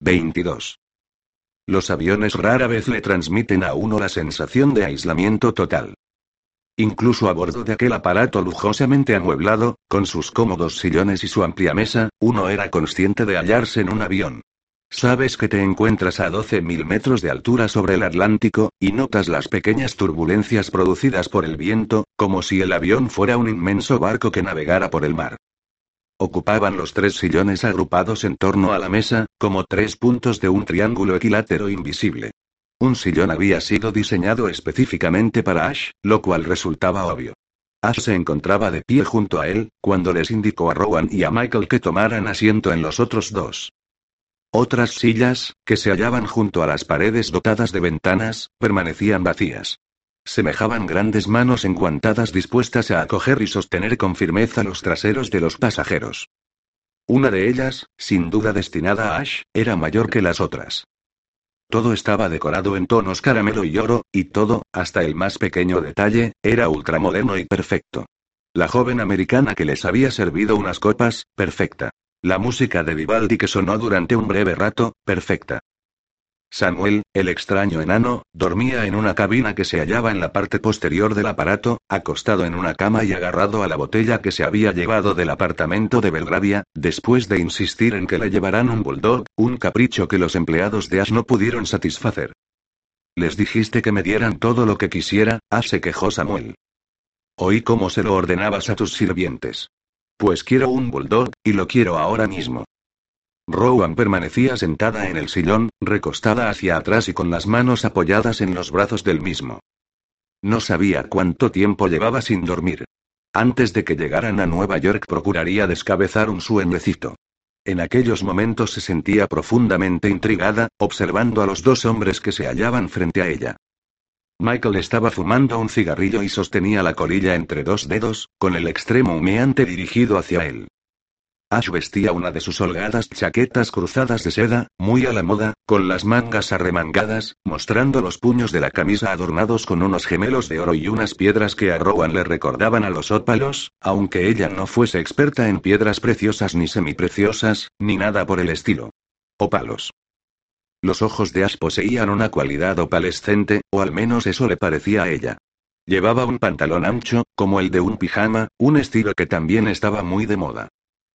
22. Los aviones rara vez le transmiten a uno la sensación de aislamiento total. Incluso a bordo de aquel aparato lujosamente amueblado, con sus cómodos sillones y su amplia mesa, uno era consciente de hallarse en un avión. Sabes que te encuentras a 12.000 metros de altura sobre el Atlántico, y notas las pequeñas turbulencias producidas por el viento, como si el avión fuera un inmenso barco que navegara por el mar. Ocupaban los tres sillones agrupados en torno a la mesa, como tres puntos de un triángulo equilátero invisible. Un sillón había sido diseñado específicamente para Ash, lo cual resultaba obvio. Ash se encontraba de pie junto a él, cuando les indicó a Rowan y a Michael que tomaran asiento en los otros dos. Otras sillas, que se hallaban junto a las paredes dotadas de ventanas, permanecían vacías. Semejaban grandes manos enguantadas dispuestas a acoger y sostener con firmeza los traseros de los pasajeros. Una de ellas, sin duda destinada a Ash, era mayor que las otras. Todo estaba decorado en tonos caramelo y oro, y todo, hasta el más pequeño detalle, era ultramoderno y perfecto. La joven americana que les había servido unas copas, perfecta. La música de Vivaldi que sonó durante un breve rato, perfecta. Samuel, el extraño enano, dormía en una cabina que se hallaba en la parte posterior del aparato, acostado en una cama y agarrado a la botella que se había llevado del apartamento de Belgravia, después de insistir en que le llevaran un bulldog, un capricho que los empleados de Ash no pudieron satisfacer. Les dijiste que me dieran todo lo que quisiera, Ash se quejó Samuel. Oí cómo se lo ordenabas a tus sirvientes. Pues quiero un bulldog, y lo quiero ahora mismo. Rowan permanecía sentada en el sillón, recostada hacia atrás y con las manos apoyadas en los brazos del mismo. No sabía cuánto tiempo llevaba sin dormir. Antes de que llegaran a Nueva York procuraría descabezar un sueñecito. En aquellos momentos se sentía profundamente intrigada, observando a los dos hombres que se hallaban frente a ella. Michael estaba fumando un cigarrillo y sostenía la colilla entre dos dedos, con el extremo humeante dirigido hacia él. Ash vestía una de sus holgadas chaquetas cruzadas de seda, muy a la moda, con las mangas arremangadas, mostrando los puños de la camisa adornados con unos gemelos de oro y unas piedras que a Rowan le recordaban a los ópalos, aunque ella no fuese experta en piedras preciosas ni semipreciosas, ni nada por el estilo. Ópalos. Los ojos de Ash poseían una cualidad opalescente, o al menos eso le parecía a ella. Llevaba un pantalón ancho, como el de un pijama, un estilo que también estaba muy de moda.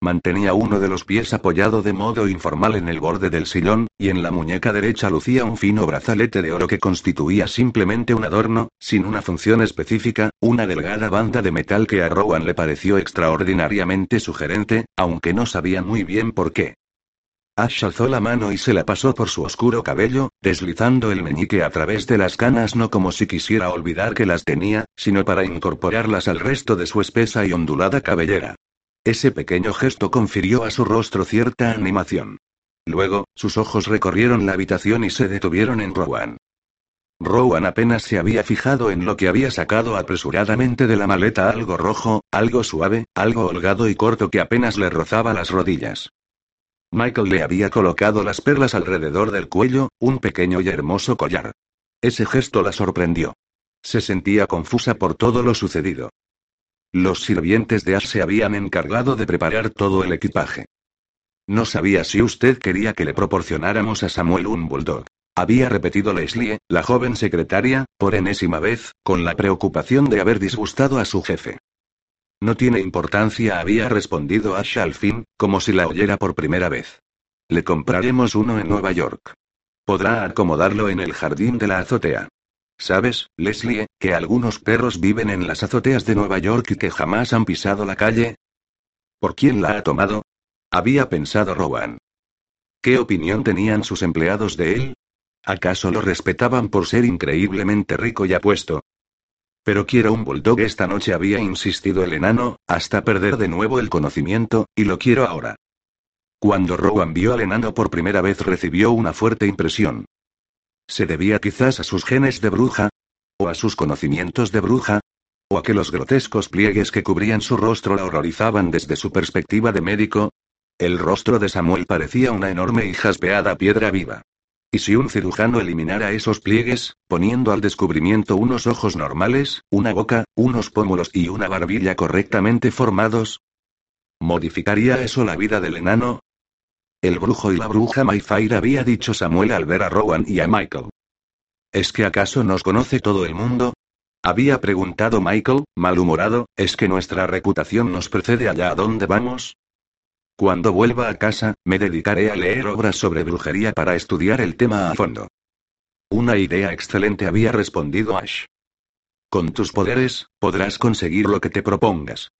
Mantenía uno de los pies apoyado de modo informal en el borde del sillón, y en la muñeca derecha lucía un fino brazalete de oro que constituía simplemente un adorno, sin una función específica, una delgada banda de metal que a Rowan le pareció extraordinariamente sugerente, aunque no sabía muy bien por qué. Ash alzó la mano y se la pasó por su oscuro cabello, deslizando el meñique a través de las canas no como si quisiera olvidar que las tenía, sino para incorporarlas al resto de su espesa y ondulada cabellera. Ese pequeño gesto confirió a su rostro cierta animación. Luego, sus ojos recorrieron la habitación y se detuvieron en Rowan. Rowan apenas se había fijado en lo que había sacado apresuradamente de la maleta algo rojo, algo suave, algo holgado y corto que apenas le rozaba las rodillas. Michael le había colocado las perlas alrededor del cuello, un pequeño y hermoso collar. Ese gesto la sorprendió. Se sentía confusa por todo lo sucedido. Los sirvientes de Ash se habían encargado de preparar todo el equipaje. No sabía si usted quería que le proporcionáramos a Samuel un bulldog. Había repetido Leslie, la joven secretaria, por enésima vez, con la preocupación de haber disgustado a su jefe. No tiene importancia, había respondido Ash al fin, como si la oyera por primera vez. Le compraremos uno en Nueva York. Podrá acomodarlo en el jardín de la azotea. ¿Sabes, Leslie, que algunos perros viven en las azoteas de Nueva York y que jamás han pisado la calle? ¿Por quién la ha tomado? Había pensado Rowan. ¿Qué opinión tenían sus empleados de él? ¿Acaso lo respetaban por ser increíblemente rico y apuesto? Pero quiero un bulldog esta noche había insistido el enano, hasta perder de nuevo el conocimiento, y lo quiero ahora. Cuando Rowan vio al enano por primera vez recibió una fuerte impresión. ¿Se debía quizás a sus genes de bruja? ¿O a sus conocimientos de bruja? ¿O a que los grotescos pliegues que cubrían su rostro la horrorizaban desde su perspectiva de médico? El rostro de Samuel parecía una enorme y jaspeada piedra viva. ¿Y si un cirujano eliminara esos pliegues, poniendo al descubrimiento unos ojos normales, una boca, unos pómulos y una barbilla correctamente formados? ¿Modificaría eso la vida del enano? El brujo y la bruja Mayfair había dicho Samuel al ver a Rowan y a Michael. ¿Es que acaso nos conoce todo el mundo? Había preguntado Michael, malhumorado, ¿es que nuestra reputación nos precede allá a donde vamos? Cuando vuelva a casa, me dedicaré a leer obras sobre brujería para estudiar el tema a fondo. Una idea excelente había respondido Ash. Con tus poderes, podrás conseguir lo que te propongas.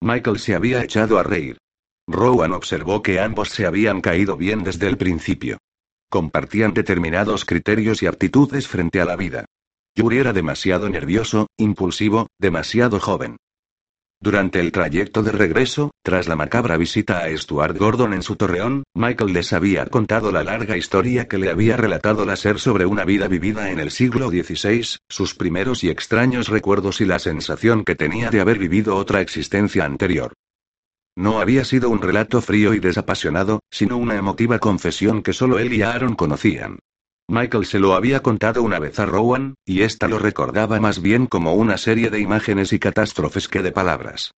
Michael se había echado a reír. Rowan observó que ambos se habían caído bien desde el principio. Compartían determinados criterios y aptitudes frente a la vida. Yuri era demasiado nervioso, impulsivo, demasiado joven. Durante el trayecto de regreso, tras la macabra visita a Stuart Gordon en su torreón, Michael les había contado la larga historia que le había relatado la ser sobre una vida vivida en el siglo XVI, sus primeros y extraños recuerdos y la sensación que tenía de haber vivido otra existencia anterior. No había sido un relato frío y desapasionado, sino una emotiva confesión que solo él y Aaron conocían. Michael se lo había contado una vez a Rowan, y ésta lo recordaba más bien como una serie de imágenes y catástrofes que de palabras.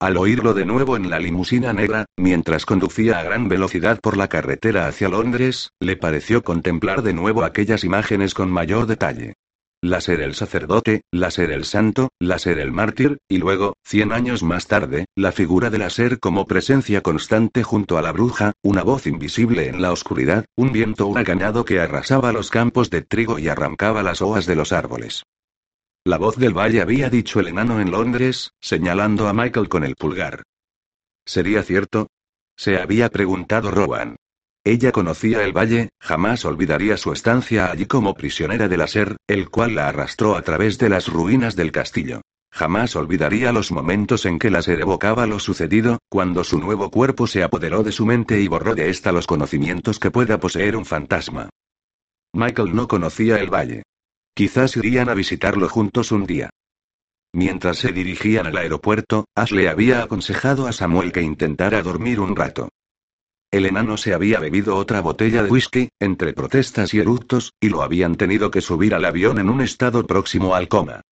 Al oírlo de nuevo en la limusina negra, mientras conducía a gran velocidad por la carretera hacia Londres, le pareció contemplar de nuevo aquellas imágenes con mayor detalle. La ser el sacerdote, la ser el santo, la ser el mártir, y luego, cien años más tarde, la figura de la ser como presencia constante junto a la bruja, una voz invisible en la oscuridad, un viento huracanado que arrasaba los campos de trigo y arrancaba las hojas de los árboles. La voz del valle había dicho el enano en Londres, señalando a Michael con el pulgar. ¿Sería cierto? Se había preguntado Rowan. Ella conocía el valle, jamás olvidaría su estancia allí como prisionera de la ser, el cual la arrastró a través de las ruinas del castillo. Jamás olvidaría los momentos en que la ser evocaba lo sucedido, cuando su nuevo cuerpo se apoderó de su mente y borró de ésta los conocimientos que pueda poseer un fantasma. Michael no conocía el valle. Quizás irían a visitarlo juntos un día. Mientras se dirigían al aeropuerto, Ashley había aconsejado a Samuel que intentara dormir un rato. El enano se había bebido otra botella de whisky, entre protestas y eructos, y lo habían tenido que subir al avión en un estado próximo al coma.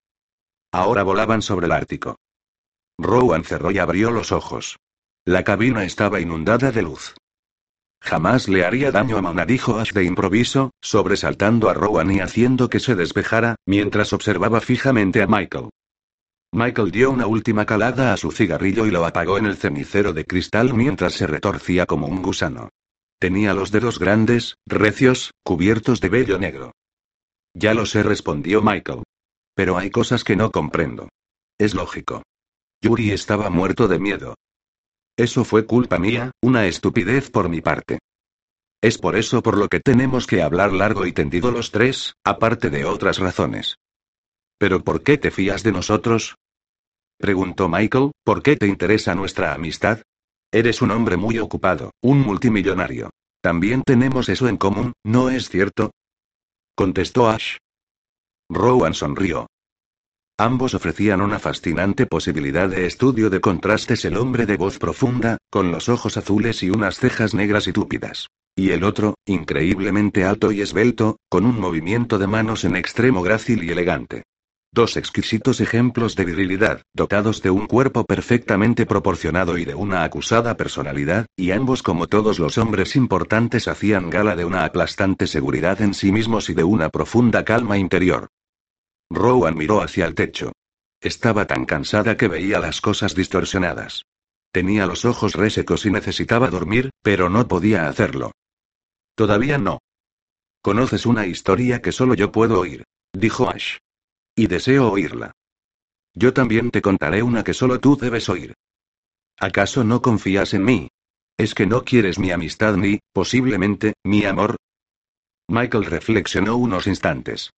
Ahora volaban sobre el Ártico. Rowan cerró y abrió los ojos. La cabina estaba inundada de luz. Jamás le haría daño a Mana, dijo Ash de improviso, sobresaltando a Rowan y haciendo que se despejara, mientras observaba fijamente a Michael. Michael dio una última calada a su cigarrillo y lo apagó en el cenicero de cristal mientras se retorcía como un gusano. Tenía los dedos grandes, recios, cubiertos de vello negro. Ya lo sé, respondió Michael. Pero hay cosas que no comprendo. Es lógico. Yuri estaba muerto de miedo. Eso fue culpa mía, una estupidez por mi parte. Es por eso por lo que tenemos que hablar largo y tendido los tres, aparte de otras razones. ¿Pero por qué te fías de nosotros? Preguntó Michael, ¿por qué te interesa nuestra amistad? Eres un hombre muy ocupado, un multimillonario. También tenemos eso en común, ¿no es cierto? Contestó Ash. Rowan sonrió. Ambos ofrecían una fascinante posibilidad de estudio de contrastes el hombre de voz profunda, con los ojos azules y unas cejas negras y túpidas. Y el otro, increíblemente alto y esbelto, con un movimiento de manos en extremo grácil y elegante. Dos exquisitos ejemplos de virilidad, dotados de un cuerpo perfectamente proporcionado y de una acusada personalidad, y ambos como todos los hombres importantes hacían gala de una aplastante seguridad en sí mismos y de una profunda calma interior. Rowan miró hacia el techo. Estaba tan cansada que veía las cosas distorsionadas. Tenía los ojos resecos y necesitaba dormir, pero no podía hacerlo. Todavía no. Conoces una historia que solo yo puedo oír, dijo Ash. Y deseo oírla. Yo también te contaré una que solo tú debes oír. ¿Acaso no confías en mí? ¿Es que no quieres mi amistad ni, posiblemente, mi amor? Michael reflexionó unos instantes.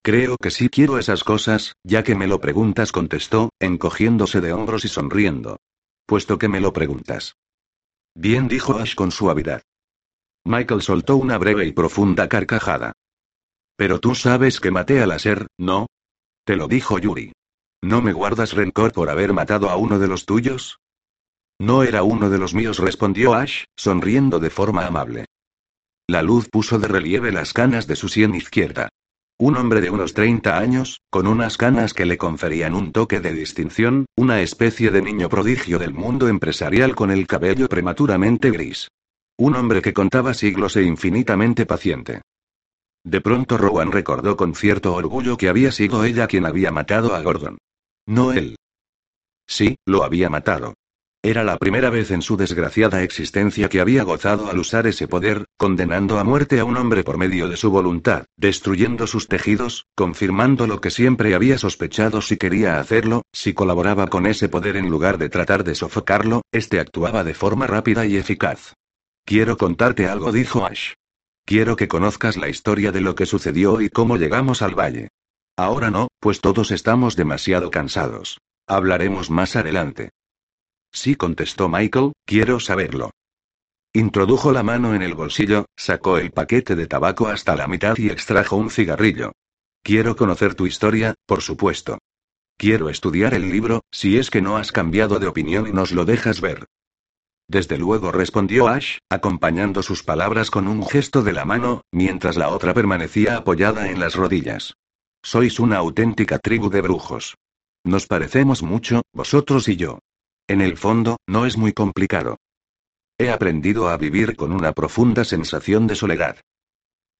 Creo que sí quiero esas cosas, ya que me lo preguntas, contestó, encogiéndose de hombros y sonriendo. Puesto que me lo preguntas. Bien dijo Ash con suavidad. Michael soltó una breve y profunda carcajada. Pero tú sabes que maté a láser, ¿no? Te lo dijo Yuri. ¿No me guardas rencor por haber matado a uno de los tuyos? No era uno de los míos, respondió Ash, sonriendo de forma amable. La luz puso de relieve las canas de su sien izquierda. Un hombre de unos 30 años, con unas canas que le conferían un toque de distinción, una especie de niño prodigio del mundo empresarial con el cabello prematuramente gris. Un hombre que contaba siglos e infinitamente paciente. De pronto Rowan recordó con cierto orgullo que había sido ella quien había matado a Gordon. No él. Sí, lo había matado. Era la primera vez en su desgraciada existencia que había gozado al usar ese poder, condenando a muerte a un hombre por medio de su voluntad, destruyendo sus tejidos, confirmando lo que siempre había sospechado si quería hacerlo, si colaboraba con ese poder en lugar de tratar de sofocarlo, este actuaba de forma rápida y eficaz. Quiero contarte algo, dijo Ash. Quiero que conozcas la historia de lo que sucedió y cómo llegamos al valle. Ahora no, pues todos estamos demasiado cansados. Hablaremos más adelante. Sí, contestó Michael, quiero saberlo. Introdujo la mano en el bolsillo, sacó el paquete de tabaco hasta la mitad y extrajo un cigarrillo. Quiero conocer tu historia, por supuesto. Quiero estudiar el libro, si es que no has cambiado de opinión y nos lo dejas ver. Desde luego respondió Ash, acompañando sus palabras con un gesto de la mano, mientras la otra permanecía apoyada en las rodillas. Sois una auténtica tribu de brujos. Nos parecemos mucho, vosotros y yo. En el fondo, no es muy complicado. He aprendido a vivir con una profunda sensación de soledad.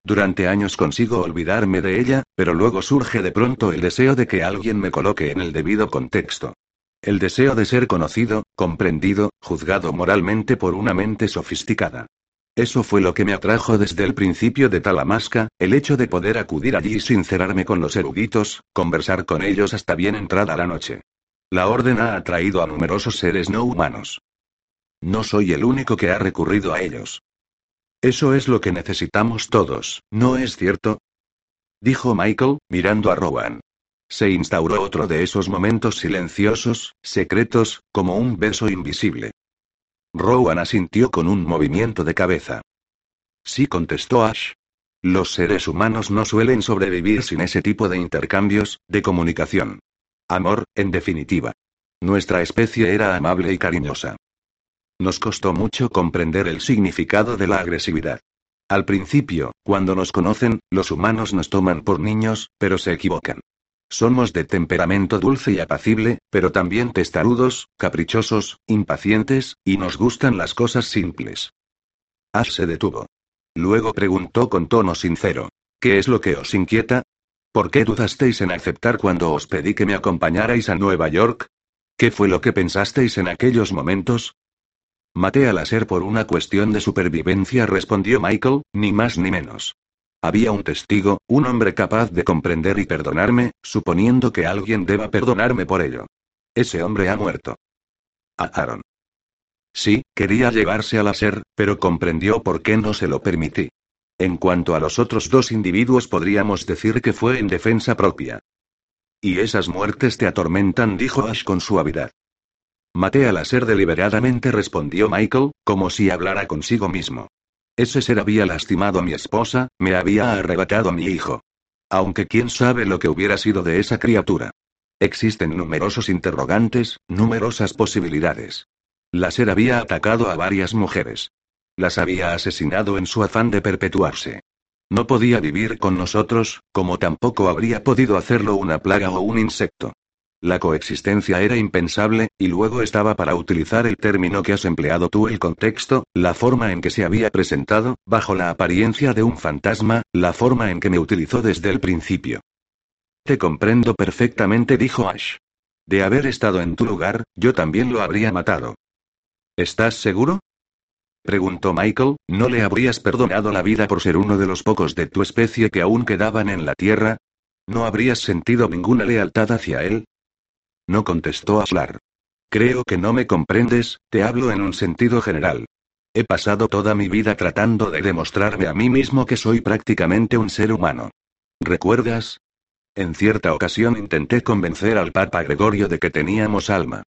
Durante años consigo olvidarme de ella, pero luego surge de pronto el deseo de que alguien me coloque en el debido contexto. El deseo de ser conocido, comprendido, juzgado moralmente por una mente sofisticada. Eso fue lo que me atrajo desde el principio de Talamasca, el hecho de poder acudir allí y sincerarme con los eruditos, conversar con ellos hasta bien entrada la noche. La orden ha atraído a numerosos seres no humanos. No soy el único que ha recurrido a ellos. Eso es lo que necesitamos todos, ¿no es cierto? Dijo Michael, mirando a Rowan. Se instauró otro de esos momentos silenciosos, secretos, como un beso invisible. Rowan asintió con un movimiento de cabeza. Sí, contestó Ash. Los seres humanos no suelen sobrevivir sin ese tipo de intercambios, de comunicación. Amor, en definitiva. Nuestra especie era amable y cariñosa. Nos costó mucho comprender el significado de la agresividad. Al principio, cuando nos conocen, los humanos nos toman por niños, pero se equivocan. Somos de temperamento dulce y apacible, pero también testarudos, caprichosos, impacientes, y nos gustan las cosas simples. Ash se detuvo. Luego preguntó con tono sincero. ¿Qué es lo que os inquieta? ¿Por qué dudasteis en aceptar cuando os pedí que me acompañarais a Nueva York? ¿Qué fue lo que pensasteis en aquellos momentos? Maté a láser por una cuestión de supervivencia, respondió Michael, ni más ni menos. Había un testigo, un hombre capaz de comprender y perdonarme, suponiendo que alguien deba perdonarme por ello. Ese hombre ha muerto. A Aaron. Sí, quería llevarse a láser, pero comprendió por qué no se lo permití. En cuanto a los otros dos individuos podríamos decir que fue en defensa propia. Y esas muertes te atormentan, dijo Ash con suavidad. Maté al ser deliberadamente, respondió Michael, como si hablara consigo mismo. Ese ser había lastimado a mi esposa, me había arrebatado a mi hijo. Aunque quién sabe lo que hubiera sido de esa criatura. Existen numerosos interrogantes, numerosas posibilidades. La ser había atacado a varias mujeres. Las había asesinado en su afán de perpetuarse. No podía vivir con nosotros, como tampoco habría podido hacerlo una plaga o un insecto. La coexistencia era impensable, y luego estaba para utilizar el término que has empleado tú, el contexto, la forma en que se había presentado, bajo la apariencia de un fantasma, la forma en que me utilizó desde el principio. Te comprendo perfectamente, dijo Ash. De haber estado en tu lugar, yo también lo habría matado. ¿Estás seguro? Preguntó Michael, ¿no le habrías perdonado la vida por ser uno de los pocos de tu especie que aún quedaban en la Tierra? ¿No habrías sentido ninguna lealtad hacia él? No contestó Aslar. Creo que no me comprendes, te hablo en un sentido general. He pasado toda mi vida tratando de demostrarme a mí mismo que soy prácticamente un ser humano. ¿Recuerdas? En cierta ocasión intenté convencer al Papa Gregorio de que teníamos alma.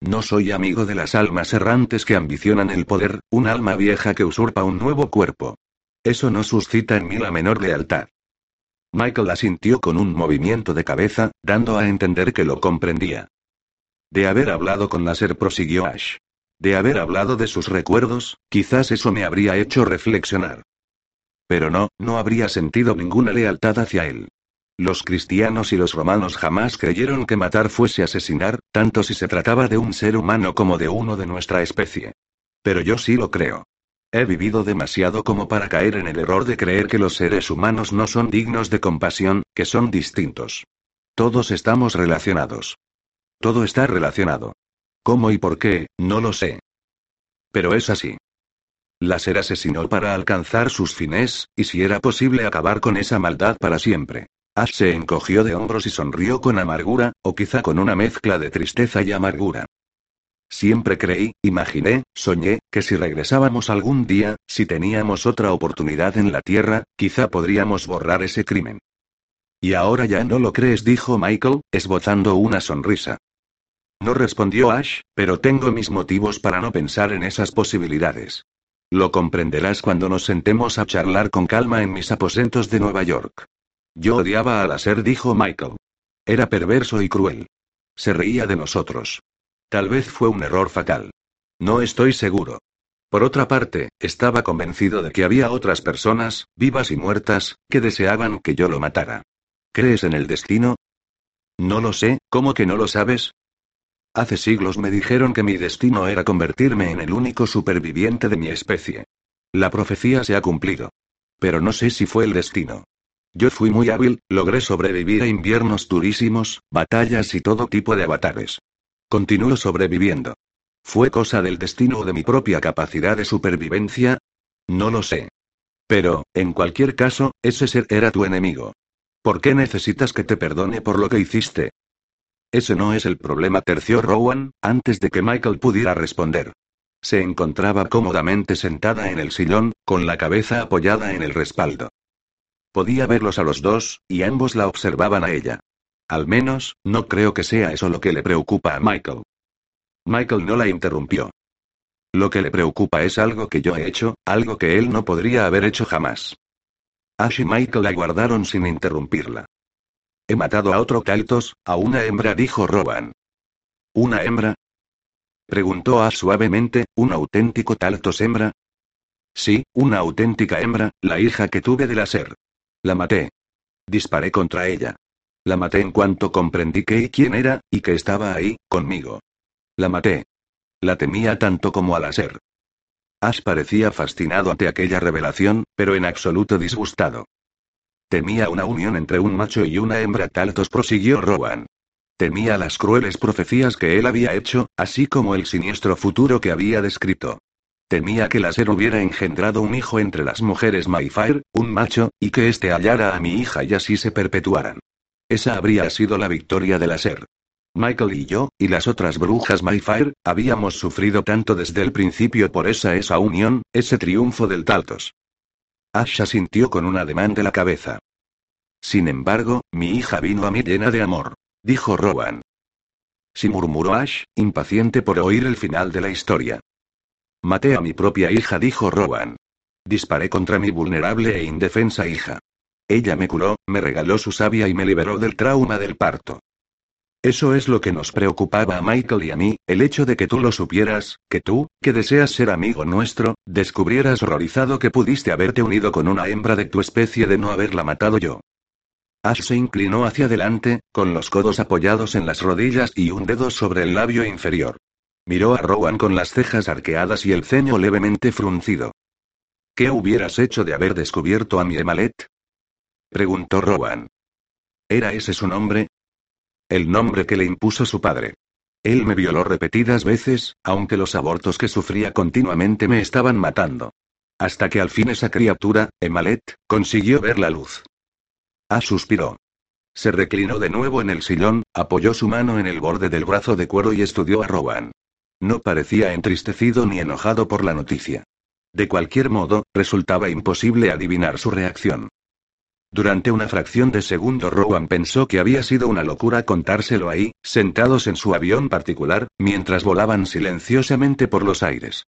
No soy amigo de las almas errantes que ambicionan el poder, un alma vieja que usurpa un nuevo cuerpo. Eso no suscita en mí la menor lealtad. Michael asintió con un movimiento de cabeza, dando a entender que lo comprendía. De haber hablado con láser prosiguió Ash. De haber hablado de sus recuerdos, quizás eso me habría hecho reflexionar. Pero no, no habría sentido ninguna lealtad hacia él. Los cristianos y los romanos jamás creyeron que matar fuese asesinar, tanto si se trataba de un ser humano como de uno de nuestra especie. Pero yo sí lo creo. He vivido demasiado como para caer en el error de creer que los seres humanos no son dignos de compasión, que son distintos. Todos estamos relacionados. Todo está relacionado. ¿Cómo y por qué? No lo sé. Pero es así. Láser asesinó para alcanzar sus fines, y si era posible acabar con esa maldad para siempre. Ash se encogió de hombros y sonrió con amargura, o quizá con una mezcla de tristeza y amargura. Siempre creí, imaginé, soñé, que si regresábamos algún día, si teníamos otra oportunidad en la Tierra, quizá podríamos borrar ese crimen. Y ahora ya no lo crees, dijo Michael, esbozando una sonrisa. No respondió Ash, pero tengo mis motivos para no pensar en esas posibilidades. Lo comprenderás cuando nos sentemos a charlar con calma en mis aposentos de Nueva York. Yo odiaba a Láser, dijo Michael. Era perverso y cruel. Se reía de nosotros. Tal vez fue un error fatal. No estoy seguro. Por otra parte, estaba convencido de que había otras personas, vivas y muertas, que deseaban que yo lo matara. ¿Crees en el destino? No lo sé, ¿cómo que no lo sabes? Hace siglos me dijeron que mi destino era convertirme en el único superviviente de mi especie. La profecía se ha cumplido. Pero no sé si fue el destino. Yo fui muy hábil, logré sobrevivir a inviernos durísimos, batallas y todo tipo de avatares. Continúo sobreviviendo. ¿Fue cosa del destino o de mi propia capacidad de supervivencia? No lo sé. Pero, en cualquier caso, ese ser era tu enemigo. ¿Por qué necesitas que te perdone por lo que hiciste? Ese no es el problema, terció Rowan, antes de que Michael pudiera responder. Se encontraba cómodamente sentada en el sillón, con la cabeza apoyada en el respaldo. Podía verlos a los dos, y ambos la observaban a ella. Al menos, no creo que sea eso lo que le preocupa a Michael. Michael no la interrumpió. Lo que le preocupa es algo que yo he hecho, algo que él no podría haber hecho jamás. Ash y Michael aguardaron sin interrumpirla. He matado a otro Caltos, a una hembra, dijo Rowan. ¿Una hembra? Preguntó A suavemente, ¿un auténtico Taltos hembra? Sí, una auténtica hembra, la hija que tuve de la ser. La maté. Disparé contra ella. La maté en cuanto comprendí qué y quién era, y que estaba ahí, conmigo. La maté. La temía tanto como a la ser. Ash parecía fascinado ante aquella revelación, pero en absoluto disgustado. Temía una unión entre un macho y una hembra taltos, prosiguió Rowan. Temía las crueles profecías que él había hecho, así como el siniestro futuro que había descrito. Temía que la ser hubiera engendrado un hijo entre las mujeres Mayfair, un macho, y que éste hallara a mi hija y así se perpetuaran. Esa habría sido la victoria de la ser. Michael y yo, y las otras brujas Mayfair, habíamos sufrido tanto desde el principio por esa esa unión, ese triunfo del Taltos. Asha sintió con un ademán de la cabeza. Sin embargo, mi hija vino a mí llena de amor. Dijo Rowan. Sí murmuró Ash, impaciente por oír el final de la historia. Maté a mi propia hija, dijo Rowan. Disparé contra mi vulnerable e indefensa hija. Ella me curó, me regaló su savia y me liberó del trauma del parto. Eso es lo que nos preocupaba a Michael y a mí, el hecho de que tú lo supieras, que tú, que deseas ser amigo nuestro, descubrieras horrorizado que pudiste haberte unido con una hembra de tu especie de no haberla matado yo. Ash se inclinó hacia adelante, con los codos apoyados en las rodillas y un dedo sobre el labio inferior. Miró a Rowan con las cejas arqueadas y el ceño levemente fruncido. ¿Qué hubieras hecho de haber descubierto a mi Emalet? Preguntó Rowan. ¿Era ese su nombre? El nombre que le impuso su padre. Él me violó repetidas veces, aunque los abortos que sufría continuamente me estaban matando. Hasta que al fin esa criatura, Emalet, consiguió ver la luz. Ah suspiró. Se reclinó de nuevo en el sillón, apoyó su mano en el borde del brazo de cuero y estudió a Rowan. No parecía entristecido ni enojado por la noticia. De cualquier modo, resultaba imposible adivinar su reacción. Durante una fracción de segundo Rowan pensó que había sido una locura contárselo ahí, sentados en su avión particular, mientras volaban silenciosamente por los aires.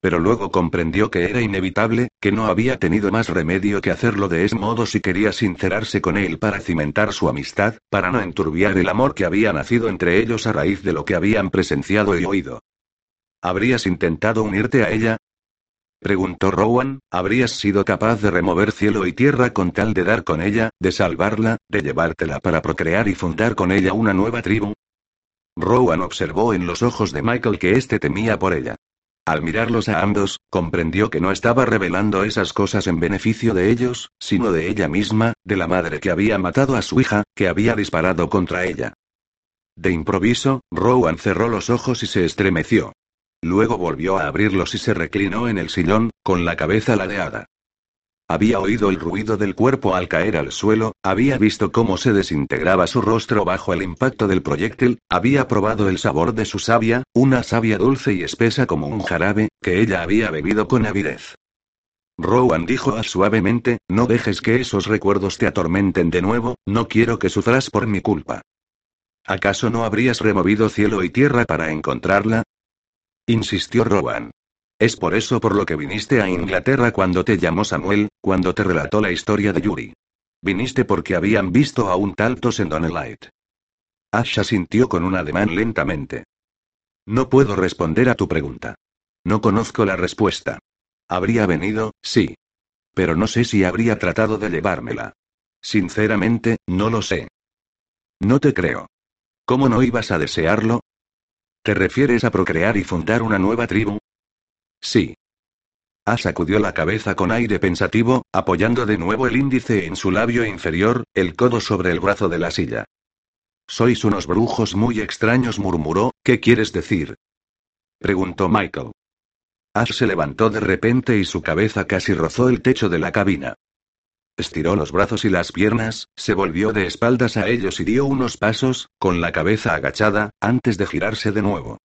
Pero luego comprendió que era inevitable, que no había tenido más remedio que hacerlo de ese modo si quería sincerarse con él para cimentar su amistad, para no enturbiar el amor que había nacido entre ellos a raíz de lo que habían presenciado y oído. ¿Habrías intentado unirte a ella? Preguntó Rowan, ¿habrías sido capaz de remover cielo y tierra con tal de dar con ella, de salvarla, de llevártela para procrear y fundar con ella una nueva tribu? Rowan observó en los ojos de Michael que éste temía por ella. Al mirarlos a ambos, comprendió que no estaba revelando esas cosas en beneficio de ellos, sino de ella misma, de la madre que había matado a su hija, que había disparado contra ella. De improviso, Rowan cerró los ojos y se estremeció. Luego volvió a abrirlos y se reclinó en el sillón, con la cabeza ladeada. Había oído el ruido del cuerpo al caer al suelo, había visto cómo se desintegraba su rostro bajo el impacto del proyectil, había probado el sabor de su savia, una savia dulce y espesa como un jarabe, que ella había bebido con avidez. Rowan dijo suavemente, no dejes que esos recuerdos te atormenten de nuevo, no quiero que sufras por mi culpa. ¿Acaso no habrías removido cielo y tierra para encontrarla? Insistió Rowan. Es por eso por lo que viniste a Inglaterra cuando te llamó Samuel, cuando te relató la historia de Yuri. Viniste porque habían visto a un Taltos en Donnelight. Asha sintió con un ademán lentamente. No puedo responder a tu pregunta. No conozco la respuesta. Habría venido, sí. Pero no sé si habría tratado de llevármela. Sinceramente, no lo sé. No te creo. ¿Cómo no ibas a desearlo? ¿Te refieres a procrear y fundar una nueva tribu? Sí. A sacudió la cabeza con aire pensativo, apoyando de nuevo el índice en su labio inferior, el codo sobre el brazo de la silla. Sois unos brujos muy extraños, murmuró, ¿qué quieres decir? preguntó Michael. Ash se levantó de repente y su cabeza casi rozó el techo de la cabina. Estiró los brazos y las piernas, se volvió de espaldas a ellos y dio unos pasos, con la cabeza agachada, antes de girarse de nuevo.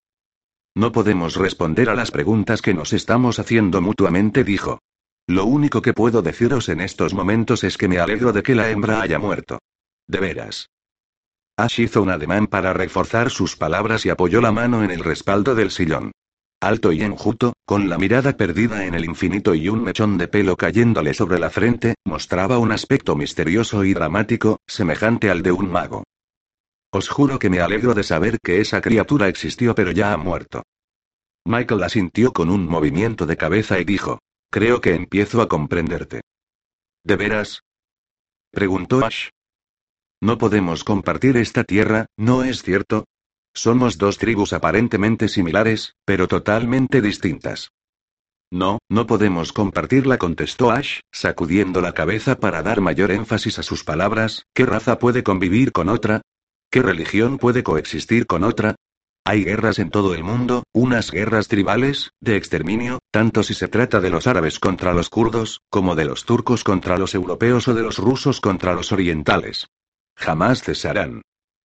No podemos responder a las preguntas que nos estamos haciendo mutuamente, dijo. Lo único que puedo deciros en estos momentos es que me alegro de que la hembra haya muerto. De veras. Ash hizo un ademán para reforzar sus palabras y apoyó la mano en el respaldo del sillón alto y enjuto, con la mirada perdida en el infinito y un mechón de pelo cayéndole sobre la frente, mostraba un aspecto misterioso y dramático, semejante al de un mago. Os juro que me alegro de saber que esa criatura existió pero ya ha muerto. Michael asintió con un movimiento de cabeza y dijo, creo que empiezo a comprenderte. ¿De veras? preguntó Ash. No podemos compartir esta tierra, ¿no es cierto? Somos dos tribus aparentemente similares, pero totalmente distintas. No, no podemos compartirla, contestó Ash, sacudiendo la cabeza para dar mayor énfasis a sus palabras. ¿Qué raza puede convivir con otra? ¿Qué religión puede coexistir con otra? Hay guerras en todo el mundo, unas guerras tribales, de exterminio, tanto si se trata de los árabes contra los kurdos, como de los turcos contra los europeos o de los rusos contra los orientales. Jamás cesarán.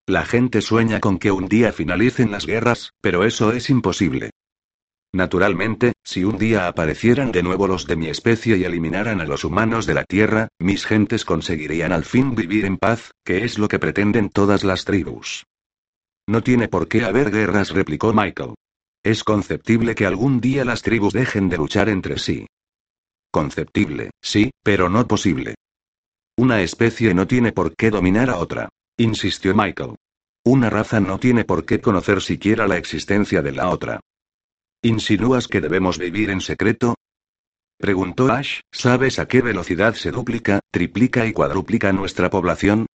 La gente sueña con que un día finalicen las guerras, pero eso es imposible. Naturalmente, si un día aparecieran de nuevo los de mi especie y eliminaran a los humanos de la Tierra, mis gentes conseguirían al fin vivir en paz, que es lo que pretenden todas las tribus. No tiene por qué haber guerras, replicó Michael. Es conceptible que algún día las tribus dejen de luchar entre sí. Conceptible, sí, pero no posible. Una especie no tiene por qué dominar a otra insistió Michael. Una raza no tiene por qué conocer siquiera la existencia de la otra. ¿Insinúas que debemos vivir en secreto? Preguntó Ash, ¿sabes a qué velocidad se duplica, triplica y cuadruplica nuestra población?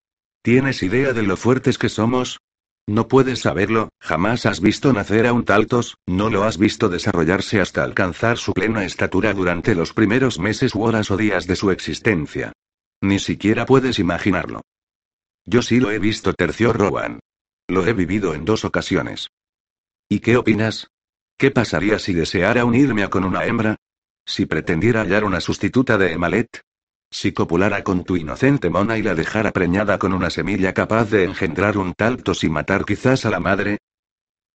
¿Tienes idea de lo fuertes que somos? No puedes saberlo, jamás has visto nacer a un Taltos, no lo has visto desarrollarse hasta alcanzar su plena estatura durante los primeros meses u horas o días de su existencia. Ni siquiera puedes imaginarlo. Yo sí lo he visto, terció Rowan. Lo he vivido en dos ocasiones. ¿Y qué opinas? ¿Qué pasaría si deseara unirme con una hembra? Si pretendiera hallar una sustituta de Emalet? Si copulara con tu inocente mona y la dejara preñada con una semilla capaz de engendrar un taltos y matar quizás a la madre?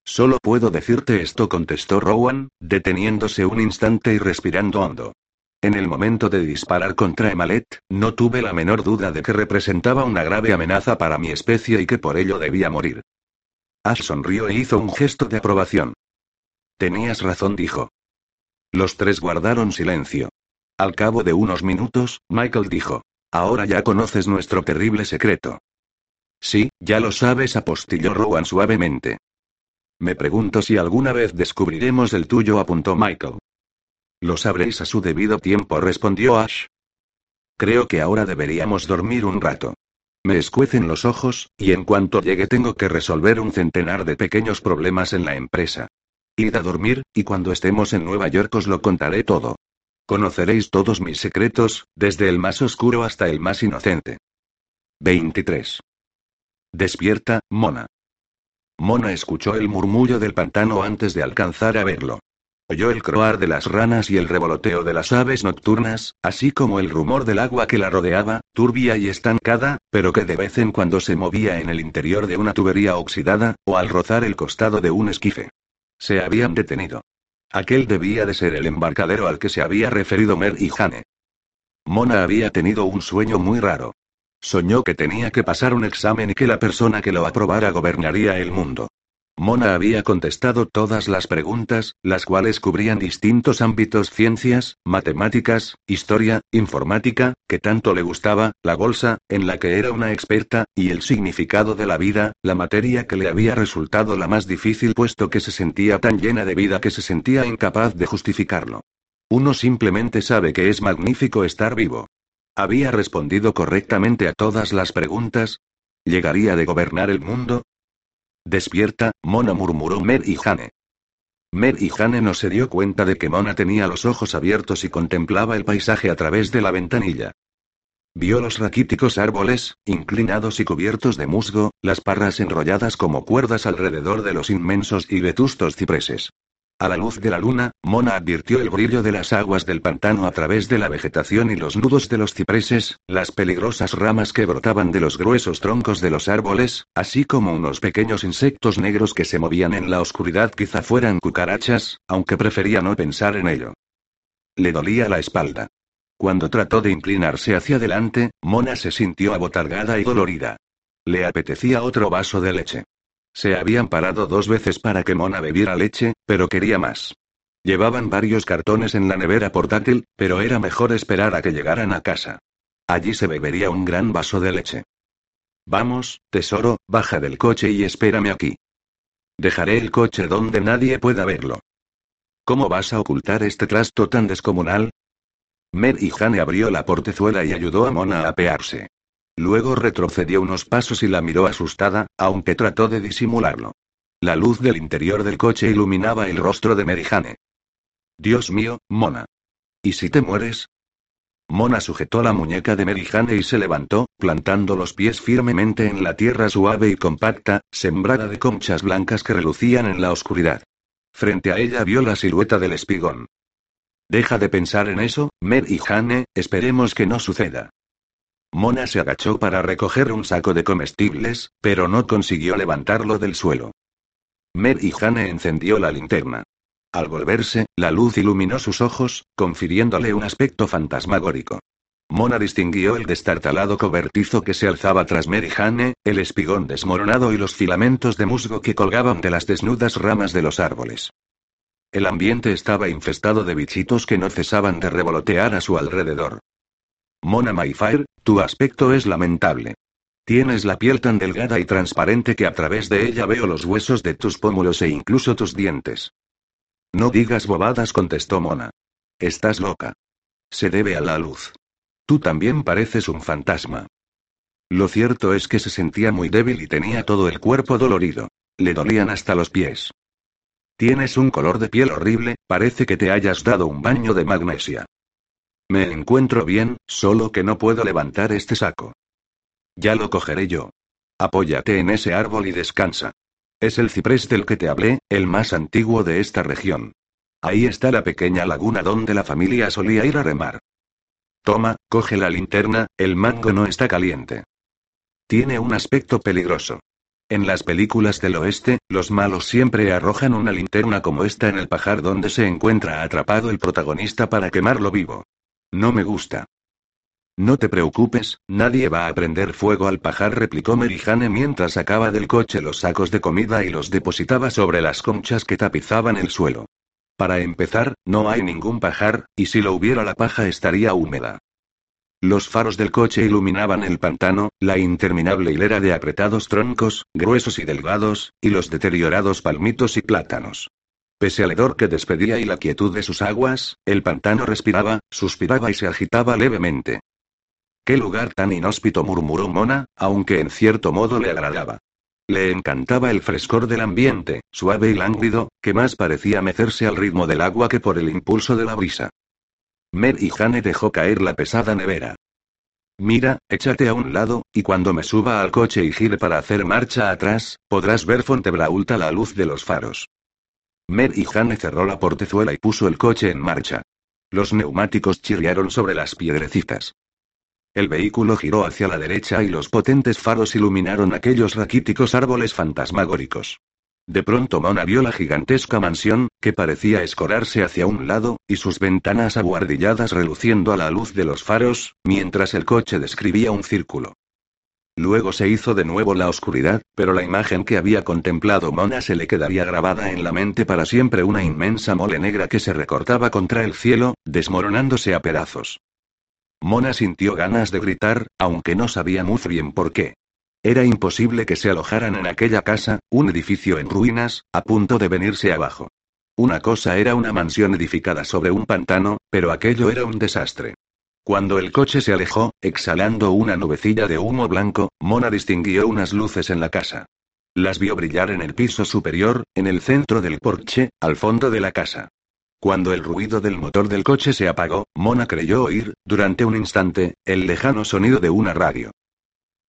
Solo puedo decirte esto, contestó Rowan, deteniéndose un instante y respirando hondo. En el momento de disparar contra Emalet, no tuve la menor duda de que representaba una grave amenaza para mi especie y que por ello debía morir. Ash sonrió e hizo un gesto de aprobación. Tenías razón, dijo. Los tres guardaron silencio. Al cabo de unos minutos, Michael dijo. Ahora ya conoces nuestro terrible secreto. Sí, ya lo sabes, apostilló Rowan suavemente. Me pregunto si alguna vez descubriremos el tuyo, apuntó Michael. Lo sabréis a su debido tiempo, respondió Ash. Creo que ahora deberíamos dormir un rato. Me escuecen los ojos, y en cuanto llegue tengo que resolver un centenar de pequeños problemas en la empresa. Id a dormir, y cuando estemos en Nueva York os lo contaré todo. Conoceréis todos mis secretos, desde el más oscuro hasta el más inocente. 23. Despierta, Mona. Mona escuchó el murmullo del pantano antes de alcanzar a verlo. Oyó el croar de las ranas y el revoloteo de las aves nocturnas, así como el rumor del agua que la rodeaba, turbia y estancada, pero que de vez en cuando se movía en el interior de una tubería oxidada, o al rozar el costado de un esquife. Se habían detenido. Aquel debía de ser el embarcadero al que se había referido Mer y Jane. Mona había tenido un sueño muy raro. Soñó que tenía que pasar un examen y que la persona que lo aprobara gobernaría el mundo. Mona había contestado todas las preguntas, las cuales cubrían distintos ámbitos ciencias, matemáticas, historia, informática, que tanto le gustaba, la bolsa, en la que era una experta, y el significado de la vida, la materia que le había resultado la más difícil puesto que se sentía tan llena de vida que se sentía incapaz de justificarlo. Uno simplemente sabe que es magnífico estar vivo. Había respondido correctamente a todas las preguntas. ¿Llegaría de gobernar el mundo? Despierta, Mona murmuró Mer y Jane. Mer y Jane no se dio cuenta de que Mona tenía los ojos abiertos y contemplaba el paisaje a través de la ventanilla. Vio los raquíticos árboles, inclinados y cubiertos de musgo, las parras enrolladas como cuerdas alrededor de los inmensos y vetustos cipreses. A la luz de la luna, Mona advirtió el brillo de las aguas del pantano a través de la vegetación y los nudos de los cipreses, las peligrosas ramas que brotaban de los gruesos troncos de los árboles, así como unos pequeños insectos negros que se movían en la oscuridad quizá fueran cucarachas, aunque prefería no pensar en ello. Le dolía la espalda. Cuando trató de inclinarse hacia adelante, Mona se sintió abotargada y dolorida. Le apetecía otro vaso de leche. Se habían parado dos veces para que Mona bebiera leche, pero quería más. Llevaban varios cartones en la nevera portátil, pero era mejor esperar a que llegaran a casa. Allí se bebería un gran vaso de leche. Vamos, tesoro, baja del coche y espérame aquí. Dejaré el coche donde nadie pueda verlo. ¿Cómo vas a ocultar este trasto tan descomunal? Mer y Jane abrió la portezuela y ayudó a Mona a apearse. Luego retrocedió unos pasos y la miró asustada, aunque trató de disimularlo. La luz del interior del coche iluminaba el rostro de Merijane. Dios mío, Mona. ¿Y si te mueres? Mona sujetó la muñeca de Merijane y se levantó, plantando los pies firmemente en la tierra suave y compacta, sembrada de conchas blancas que relucían en la oscuridad. Frente a ella vio la silueta del espigón. Deja de pensar en eso, Mer y Jane, esperemos que no suceda. Mona se agachó para recoger un saco de comestibles, pero no consiguió levantarlo del suelo. Mer y Jane encendió la linterna. Al volverse, la luz iluminó sus ojos, confiriéndole un aspecto fantasmagórico. Mona distinguió el destartalado cobertizo que se alzaba tras Mer Jane, el espigón desmoronado y los filamentos de musgo que colgaban de las desnudas ramas de los árboles. El ambiente estaba infestado de bichitos que no cesaban de revolotear a su alrededor. Mona Mayfair, tu aspecto es lamentable. Tienes la piel tan delgada y transparente que a través de ella veo los huesos de tus pómulos e incluso tus dientes. No digas bobadas, contestó Mona. Estás loca. Se debe a la luz. Tú también pareces un fantasma. Lo cierto es que se sentía muy débil y tenía todo el cuerpo dolorido. Le dolían hasta los pies. Tienes un color de piel horrible, parece que te hayas dado un baño de magnesia. Me encuentro bien, solo que no puedo levantar este saco. Ya lo cogeré yo. Apóyate en ese árbol y descansa. Es el ciprés del que te hablé, el más antiguo de esta región. Ahí está la pequeña laguna donde la familia solía ir a remar. Toma, coge la linterna, el mango no está caliente. Tiene un aspecto peligroso. En las películas del oeste, los malos siempre arrojan una linterna como esta en el pajar donde se encuentra atrapado el protagonista para quemarlo vivo. No me gusta. No te preocupes, nadie va a prender fuego al pajar, replicó Merijane mientras sacaba del coche los sacos de comida y los depositaba sobre las conchas que tapizaban el suelo. Para empezar, no hay ningún pajar, y si lo hubiera la paja estaría húmeda. Los faros del coche iluminaban el pantano, la interminable hilera de apretados troncos, gruesos y delgados, y los deteriorados palmitos y plátanos. Pese al hedor que despedía y la quietud de sus aguas, el pantano respiraba, suspiraba y se agitaba levemente. ¡Qué lugar tan inhóspito! murmuró Mona, aunque en cierto modo le agradaba. Le encantaba el frescor del ambiente, suave y lánguido, que más parecía mecerse al ritmo del agua que por el impulso de la brisa. Mer y Jane dejó caer la pesada nevera. Mira, échate a un lado, y cuando me suba al coche y gire para hacer marcha atrás, podrás ver Fontebraulta la luz de los faros. Mer y Jane cerró la portezuela y puso el coche en marcha. Los neumáticos chirriaron sobre las piedrecitas. El vehículo giró hacia la derecha y los potentes faros iluminaron aquellos raquíticos árboles fantasmagóricos. De pronto Mona vio la gigantesca mansión, que parecía escorarse hacia un lado, y sus ventanas abuhardilladas reluciendo a la luz de los faros, mientras el coche describía un círculo. Luego se hizo de nuevo la oscuridad, pero la imagen que había contemplado Mona se le quedaría grabada en la mente para siempre una inmensa mole negra que se recortaba contra el cielo, desmoronándose a pedazos. Mona sintió ganas de gritar, aunque no sabía muy bien por qué. Era imposible que se alojaran en aquella casa, un edificio en ruinas, a punto de venirse abajo. Una cosa era una mansión edificada sobre un pantano, pero aquello era un desastre. Cuando el coche se alejó, exhalando una nubecilla de humo blanco, Mona distinguió unas luces en la casa. Las vio brillar en el piso superior, en el centro del porche, al fondo de la casa. Cuando el ruido del motor del coche se apagó, Mona creyó oír, durante un instante, el lejano sonido de una radio.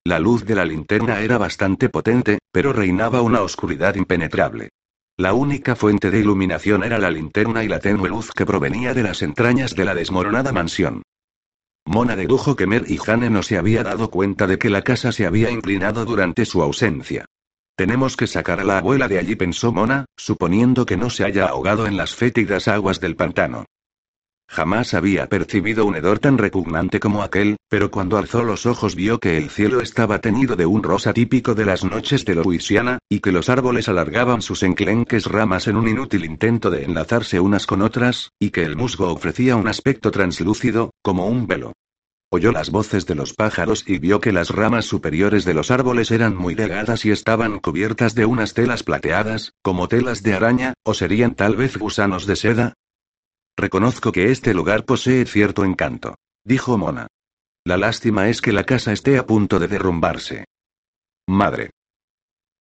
La luz de la linterna era bastante potente, pero reinaba una oscuridad impenetrable. La única fuente de iluminación era la linterna y la tenue luz que provenía de las entrañas de la desmoronada mansión. Mona dedujo que Mer y Jane no se había dado cuenta de que la casa se había inclinado durante su ausencia. Tenemos que sacar a la abuela de allí, pensó Mona, suponiendo que no se haya ahogado en las fétidas aguas del pantano. Jamás había percibido un hedor tan repugnante como aquel, pero cuando alzó los ojos vio que el cielo estaba teñido de un rosa típico de las noches de Louisiana, y que los árboles alargaban sus enclenques ramas en un inútil intento de enlazarse unas con otras, y que el musgo ofrecía un aspecto translúcido, como un velo. Oyó las voces de los pájaros y vio que las ramas superiores de los árboles eran muy delgadas y estaban cubiertas de unas telas plateadas, como telas de araña, o serían tal vez gusanos de seda, Reconozco que este lugar posee cierto encanto. Dijo Mona. La lástima es que la casa esté a punto de derrumbarse. Madre.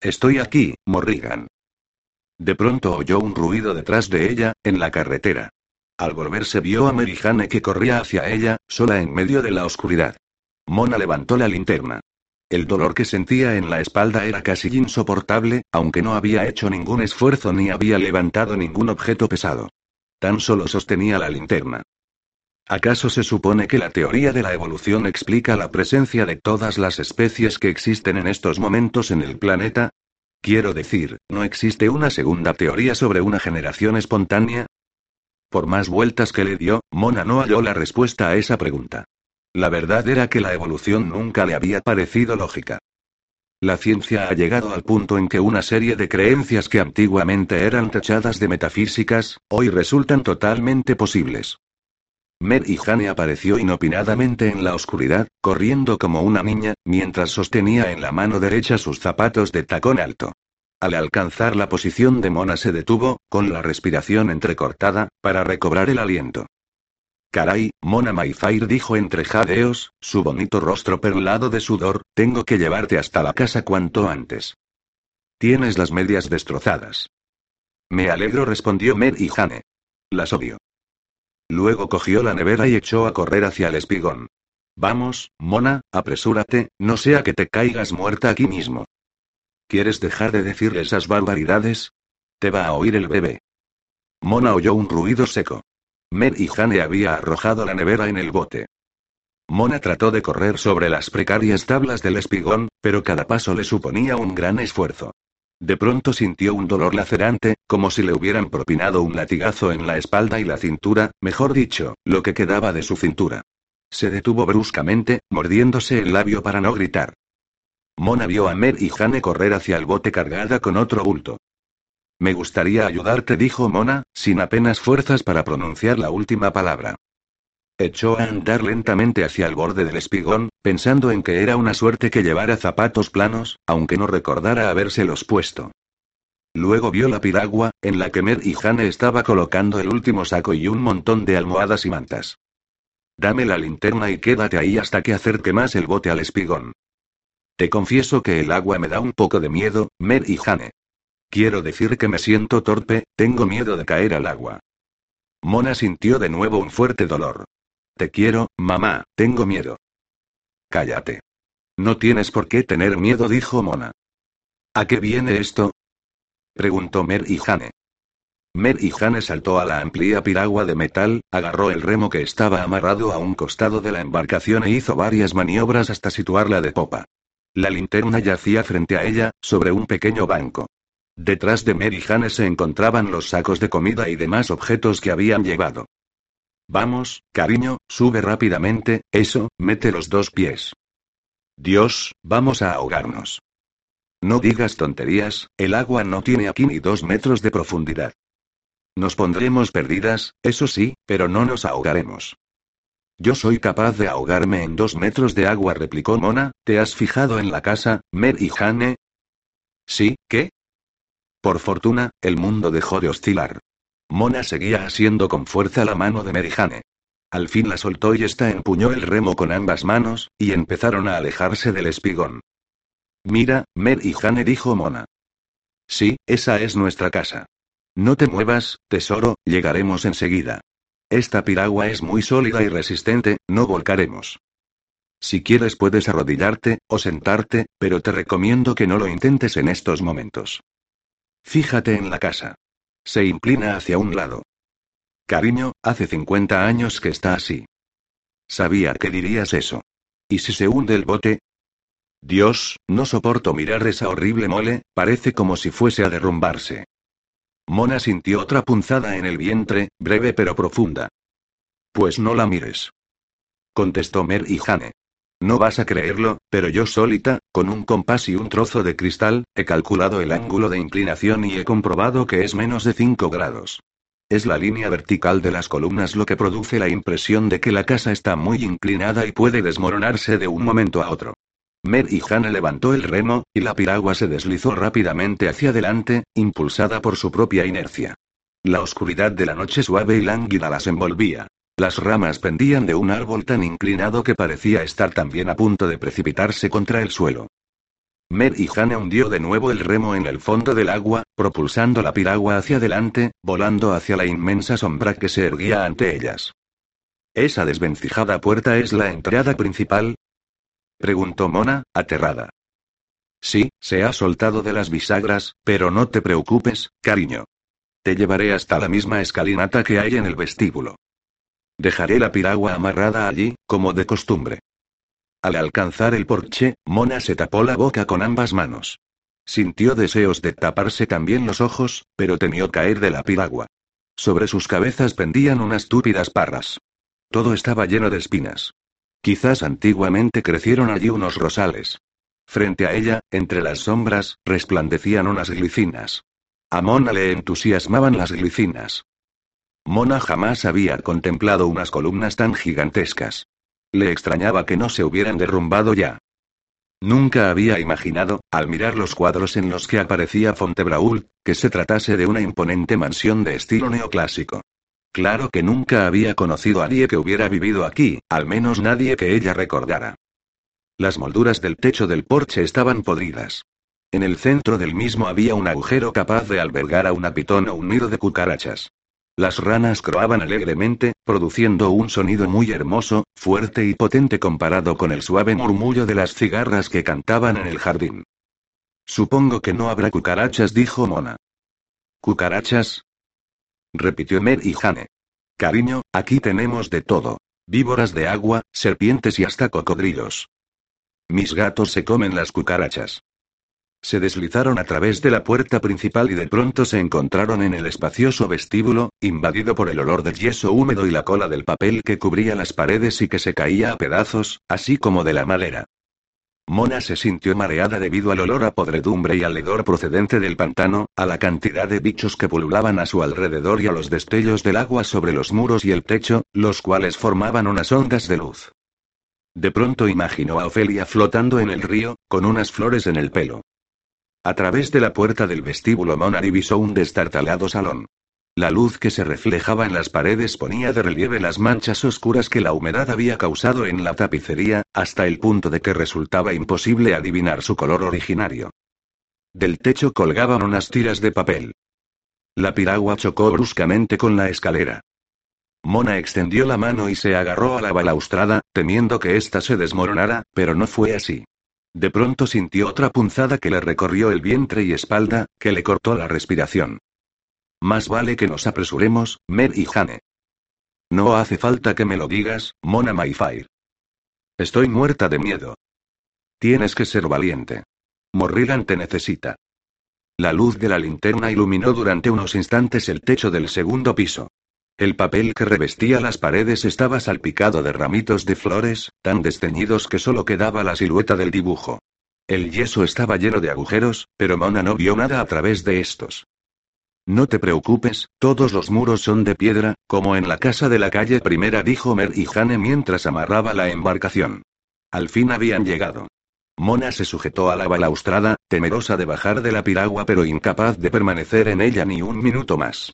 Estoy aquí, Morrigan. De pronto oyó un ruido detrás de ella, en la carretera. Al volverse vio a Merijane que corría hacia ella, sola en medio de la oscuridad. Mona levantó la linterna. El dolor que sentía en la espalda era casi insoportable, aunque no había hecho ningún esfuerzo ni había levantado ningún objeto pesado. Tan solo sostenía la linterna. ¿Acaso se supone que la teoría de la evolución explica la presencia de todas las especies que existen en estos momentos en el planeta? Quiero decir, ¿no existe una segunda teoría sobre una generación espontánea? Por más vueltas que le dio, Mona no halló la respuesta a esa pregunta. La verdad era que la evolución nunca le había parecido lógica. La ciencia ha llegado al punto en que una serie de creencias que antiguamente eran tachadas de metafísicas, hoy resultan totalmente posibles. Mer y Jane apareció inopinadamente en la oscuridad, corriendo como una niña, mientras sostenía en la mano derecha sus zapatos de tacón alto. Al alcanzar la posición de Mona se detuvo, con la respiración entrecortada, para recobrar el aliento. Caray, Mona Mayfair dijo entre jadeos, su bonito rostro perlado de sudor, tengo que llevarte hasta la casa cuanto antes. Tienes las medias destrozadas. Me alegro, respondió Mer y Jane. Las odio. Luego cogió la nevera y echó a correr hacia el espigón. Vamos, Mona, apresúrate, no sea que te caigas muerta aquí mismo. ¿Quieres dejar de decir esas barbaridades? Te va a oír el bebé. Mona oyó un ruido seco. Mer y Jane había arrojado la nevera en el bote. Mona trató de correr sobre las precarias tablas del espigón, pero cada paso le suponía un gran esfuerzo. De pronto sintió un dolor lacerante, como si le hubieran propinado un latigazo en la espalda y la cintura, mejor dicho, lo que quedaba de su cintura. Se detuvo bruscamente, mordiéndose el labio para no gritar. Mona vio a Mer y Jane correr hacia el bote cargada con otro bulto. Me gustaría ayudarte, dijo Mona, sin apenas fuerzas para pronunciar la última palabra. Echó a andar lentamente hacia el borde del espigón, pensando en que era una suerte que llevara zapatos planos, aunque no recordara habérselos puesto. Luego vio la piragua, en la que Mer y Jane estaba colocando el último saco y un montón de almohadas y mantas. Dame la linterna y quédate ahí hasta que acerque más el bote al espigón. Te confieso que el agua me da un poco de miedo, Mer y Jane. Quiero decir que me siento torpe, tengo miedo de caer al agua. Mona sintió de nuevo un fuerte dolor. Te quiero, mamá, tengo miedo. Cállate. No tienes por qué tener miedo, dijo Mona. ¿A qué viene esto? preguntó Mer y Jane. Mer y Jane saltó a la amplia piragua de metal, agarró el remo que estaba amarrado a un costado de la embarcación e hizo varias maniobras hasta situarla de popa. La linterna yacía frente a ella, sobre un pequeño banco. Detrás de Mer y Jane se encontraban los sacos de comida y demás objetos que habían llevado. Vamos, cariño, sube rápidamente, eso, mete los dos pies. Dios, vamos a ahogarnos. No digas tonterías, el agua no tiene aquí ni dos metros de profundidad. Nos pondremos perdidas, eso sí, pero no nos ahogaremos. Yo soy capaz de ahogarme en dos metros de agua, replicó Mona, ¿te has fijado en la casa, Mer y Jane? Sí, ¿qué? Por fortuna, el mundo dejó de oscilar. Mona seguía asiendo con fuerza la mano de Merijane. Al fin la soltó y ésta empuñó el remo con ambas manos, y empezaron a alejarse del espigón. Mira, Mer y Jane dijo Mona. Sí, esa es nuestra casa. No te muevas, tesoro, llegaremos enseguida. Esta piragua es muy sólida y resistente, no volcaremos. Si quieres puedes arrodillarte, o sentarte, pero te recomiendo que no lo intentes en estos momentos. Fíjate en la casa. Se inclina hacia un lado. Cariño, hace 50 años que está así. Sabía que dirías eso. ¿Y si se hunde el bote? Dios, no soporto mirar esa horrible mole, parece como si fuese a derrumbarse. Mona sintió otra punzada en el vientre, breve pero profunda. Pues no la mires. Contestó Mer y Jane. No vas a creerlo, pero yo solita, con un compás y un trozo de cristal, he calculado el ángulo de inclinación y he comprobado que es menos de 5 grados. Es la línea vertical de las columnas lo que produce la impresión de que la casa está muy inclinada y puede desmoronarse de un momento a otro. Mer y Hannah levantó el remo, y la piragua se deslizó rápidamente hacia adelante, impulsada por su propia inercia. La oscuridad de la noche suave y lánguida las envolvía. Las ramas pendían de un árbol tan inclinado que parecía estar también a punto de precipitarse contra el suelo. Mer y Hannah hundió de nuevo el remo en el fondo del agua, propulsando la piragua hacia adelante, volando hacia la inmensa sombra que se erguía ante ellas. ¿Esa desvencijada puerta es la entrada principal? preguntó Mona, aterrada. Sí, se ha soltado de las bisagras, pero no te preocupes, cariño. Te llevaré hasta la misma escalinata que hay en el vestíbulo. Dejaré la piragua amarrada allí, como de costumbre. Al alcanzar el porche, Mona se tapó la boca con ambas manos. Sintió deseos de taparse también los ojos, pero temió caer de la piragua. Sobre sus cabezas pendían unas túpidas parras. Todo estaba lleno de espinas. Quizás antiguamente crecieron allí unos rosales. Frente a ella, entre las sombras, resplandecían unas glicinas. A Mona le entusiasmaban las glicinas. Mona jamás había contemplado unas columnas tan gigantescas. Le extrañaba que no se hubieran derrumbado ya. Nunca había imaginado, al mirar los cuadros en los que aparecía Fontebrault, que se tratase de una imponente mansión de estilo neoclásico. Claro que nunca había conocido a nadie que hubiera vivido aquí, al menos nadie que ella recordara. Las molduras del techo del porche estaban podridas. En el centro del mismo había un agujero capaz de albergar a una pitón o un nido de cucarachas. Las ranas croaban alegremente, produciendo un sonido muy hermoso, fuerte y potente comparado con el suave murmullo de las cigarras que cantaban en el jardín. Supongo que no habrá cucarachas, dijo Mona. ¿Cucarachas? repitió Mer y Jane. Cariño, aquí tenemos de todo. Víboras de agua, serpientes y hasta cocodrilos. Mis gatos se comen las cucarachas. Se deslizaron a través de la puerta principal y de pronto se encontraron en el espacioso vestíbulo, invadido por el olor del yeso húmedo y la cola del papel que cubría las paredes y que se caía a pedazos, así como de la madera. Mona se sintió mareada debido al olor a podredumbre y al hedor procedente del pantano, a la cantidad de bichos que pululaban a su alrededor y a los destellos del agua sobre los muros y el techo, los cuales formaban unas ondas de luz. De pronto imaginó a Ofelia flotando en el río, con unas flores en el pelo. A través de la puerta del vestíbulo Mona divisó un destartalado salón. La luz que se reflejaba en las paredes ponía de relieve las manchas oscuras que la humedad había causado en la tapicería, hasta el punto de que resultaba imposible adivinar su color originario. Del techo colgaban unas tiras de papel. La piragua chocó bruscamente con la escalera. Mona extendió la mano y se agarró a la balaustrada, temiendo que ésta se desmoronara, pero no fue así. De pronto sintió otra punzada que le recorrió el vientre y espalda, que le cortó la respiración. Más vale que nos apresuremos, Mer y Jane. No hace falta que me lo digas, Mona Mayfire. Estoy muerta de miedo. Tienes que ser valiente. Morrigan te necesita. La luz de la linterna iluminó durante unos instantes el techo del segundo piso. El papel que revestía las paredes estaba salpicado de ramitos de flores, tan desteñidos que solo quedaba la silueta del dibujo. El yeso estaba lleno de agujeros, pero Mona no vio nada a través de estos. No te preocupes, todos los muros son de piedra, como en la casa de la calle primera, dijo Mer y Jane mientras amarraba la embarcación. Al fin habían llegado. Mona se sujetó a la balaustrada, temerosa de bajar de la piragua pero incapaz de permanecer en ella ni un minuto más.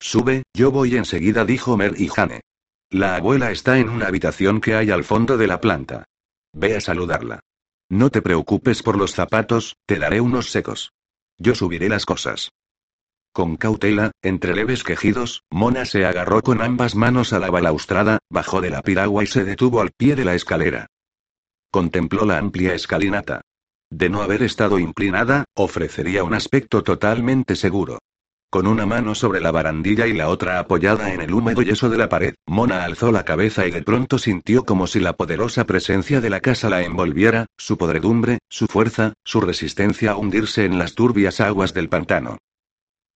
Sube, yo voy enseguida, dijo Mer y Jane. La abuela está en una habitación que hay al fondo de la planta. Ve a saludarla. No te preocupes por los zapatos, te daré unos secos. Yo subiré las cosas. Con cautela, entre leves quejidos, Mona se agarró con ambas manos a la balaustrada, bajó de la piragua y se detuvo al pie de la escalera. Contempló la amplia escalinata. De no haber estado inclinada, ofrecería un aspecto totalmente seguro. Con una mano sobre la barandilla y la otra apoyada en el húmedo yeso de la pared, Mona alzó la cabeza y de pronto sintió como si la poderosa presencia de la casa la envolviera, su podredumbre, su fuerza, su resistencia a hundirse en las turbias aguas del pantano.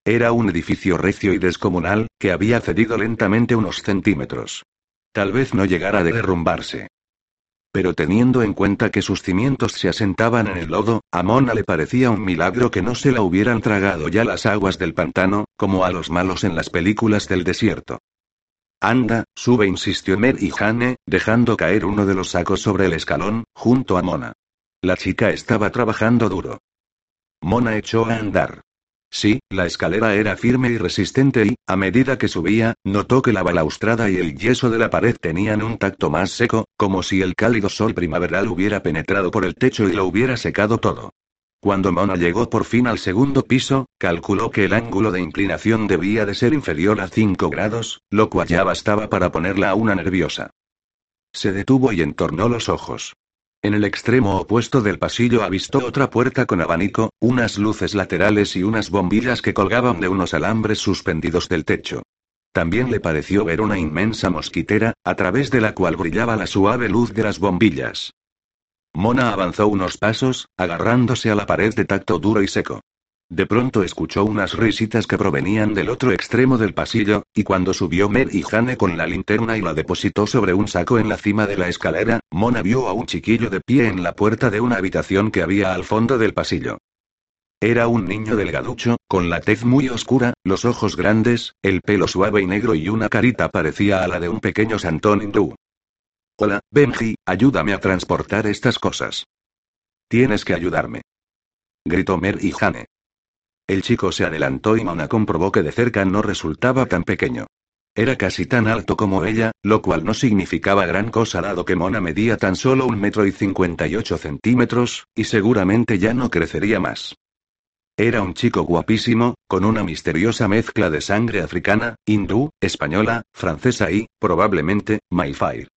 Era un edificio recio y descomunal, que había cedido lentamente unos centímetros. Tal vez no llegara a derrumbarse. Pero teniendo en cuenta que sus cimientos se asentaban en el lodo, a Mona le parecía un milagro que no se la hubieran tragado ya las aguas del pantano, como a los malos en las películas del desierto. Anda, sube, insistió Mer y Jane, dejando caer uno de los sacos sobre el escalón, junto a Mona. La chica estaba trabajando duro. Mona echó a andar. Sí, la escalera era firme y resistente y, a medida que subía, notó que la balaustrada y el yeso de la pared tenían un tacto más seco, como si el cálido sol primaveral hubiera penetrado por el techo y lo hubiera secado todo. Cuando Mona llegó por fin al segundo piso, calculó que el ángulo de inclinación debía de ser inferior a 5 grados, lo cual ya bastaba para ponerla a una nerviosa. Se detuvo y entornó los ojos. En el extremo opuesto del pasillo avistó otra puerta con abanico, unas luces laterales y unas bombillas que colgaban de unos alambres suspendidos del techo. También le pareció ver una inmensa mosquitera, a través de la cual brillaba la suave luz de las bombillas. Mona avanzó unos pasos, agarrándose a la pared de tacto duro y seco. De pronto escuchó unas risitas que provenían del otro extremo del pasillo, y cuando subió Mer y Jane con la linterna y la depositó sobre un saco en la cima de la escalera, Mona vio a un chiquillo de pie en la puerta de una habitación que había al fondo del pasillo. Era un niño delgaducho, con la tez muy oscura, los ojos grandes, el pelo suave y negro y una carita parecía a la de un pequeño santón hindú. Hola, Benji, ayúdame a transportar estas cosas. Tienes que ayudarme. Gritó Mer y Jane. El chico se adelantó y Mona comprobó que de cerca no resultaba tan pequeño. Era casi tan alto como ella, lo cual no significaba gran cosa dado que Mona medía tan solo un metro y cincuenta y ocho centímetros, y seguramente ya no crecería más. Era un chico guapísimo, con una misteriosa mezcla de sangre africana, hindú, española, francesa y, probablemente, Mayfair.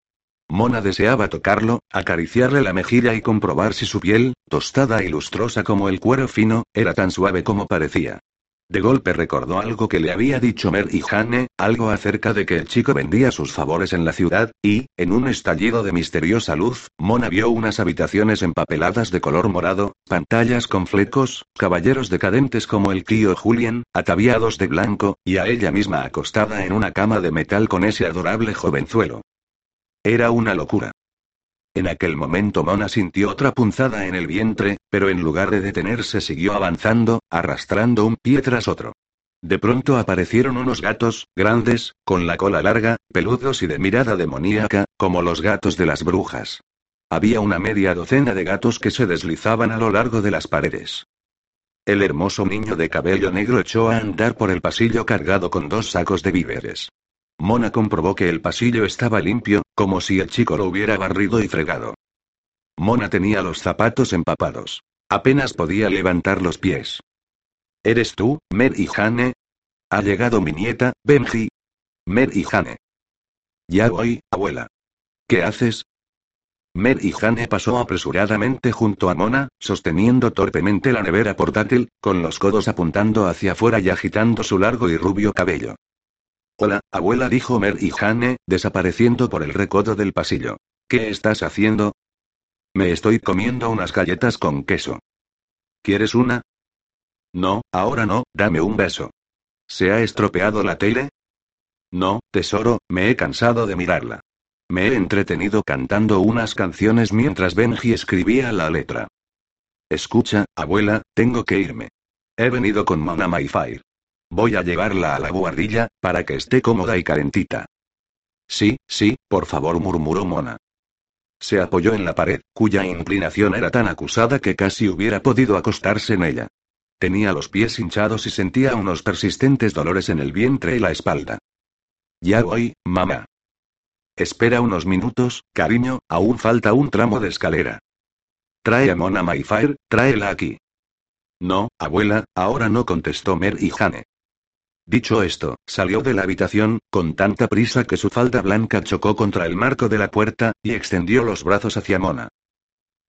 Mona deseaba tocarlo, acariciarle la mejilla y comprobar si su piel, tostada y lustrosa como el cuero fino, era tan suave como parecía. De golpe recordó algo que le había dicho Mer y Jane, algo acerca de que el chico vendía sus favores en la ciudad, y, en un estallido de misteriosa luz, Mona vio unas habitaciones empapeladas de color morado, pantallas con flecos, caballeros decadentes como el tío Julian, ataviados de blanco, y a ella misma acostada en una cama de metal con ese adorable jovenzuelo. Era una locura. En aquel momento Mona sintió otra punzada en el vientre, pero en lugar de detenerse siguió avanzando, arrastrando un pie tras otro. De pronto aparecieron unos gatos, grandes, con la cola larga, peludos y de mirada demoníaca, como los gatos de las brujas. Había una media docena de gatos que se deslizaban a lo largo de las paredes. El hermoso niño de cabello negro echó a andar por el pasillo cargado con dos sacos de víveres. Mona comprobó que el pasillo estaba limpio, como si el chico lo hubiera barrido y fregado. Mona tenía los zapatos empapados. Apenas podía levantar los pies. ¿Eres tú, Mer y Jane? Ha llegado mi nieta, Benji. Mer y Jane. Ya voy, abuela. ¿Qué haces? Mer y Jane pasó apresuradamente junto a Mona, sosteniendo torpemente la nevera portátil, con los codos apuntando hacia afuera y agitando su largo y rubio cabello. Hola, abuela, dijo Mer y Jane, desapareciendo por el recodo del pasillo. ¿Qué estás haciendo? Me estoy comiendo unas galletas con queso. ¿Quieres una? No, ahora no, dame un beso. ¿Se ha estropeado la tele? No, tesoro, me he cansado de mirarla. Me he entretenido cantando unas canciones mientras Benji escribía la letra. Escucha, abuela, tengo que irme. He venido con Mona Mayfire. Voy a llevarla a la guardilla, para que esté cómoda y calentita. Sí, sí, por favor, murmuró Mona. Se apoyó en la pared, cuya inclinación era tan acusada que casi hubiera podido acostarse en ella. Tenía los pies hinchados y sentía unos persistentes dolores en el vientre y la espalda. Ya voy, mamá. Espera unos minutos, cariño, aún falta un tramo de escalera. Trae a Mona Mayfair, tráela aquí. No, abuela, ahora no contestó Mer y Jane. Dicho esto, salió de la habitación, con tanta prisa que su falda blanca chocó contra el marco de la puerta, y extendió los brazos hacia Mona.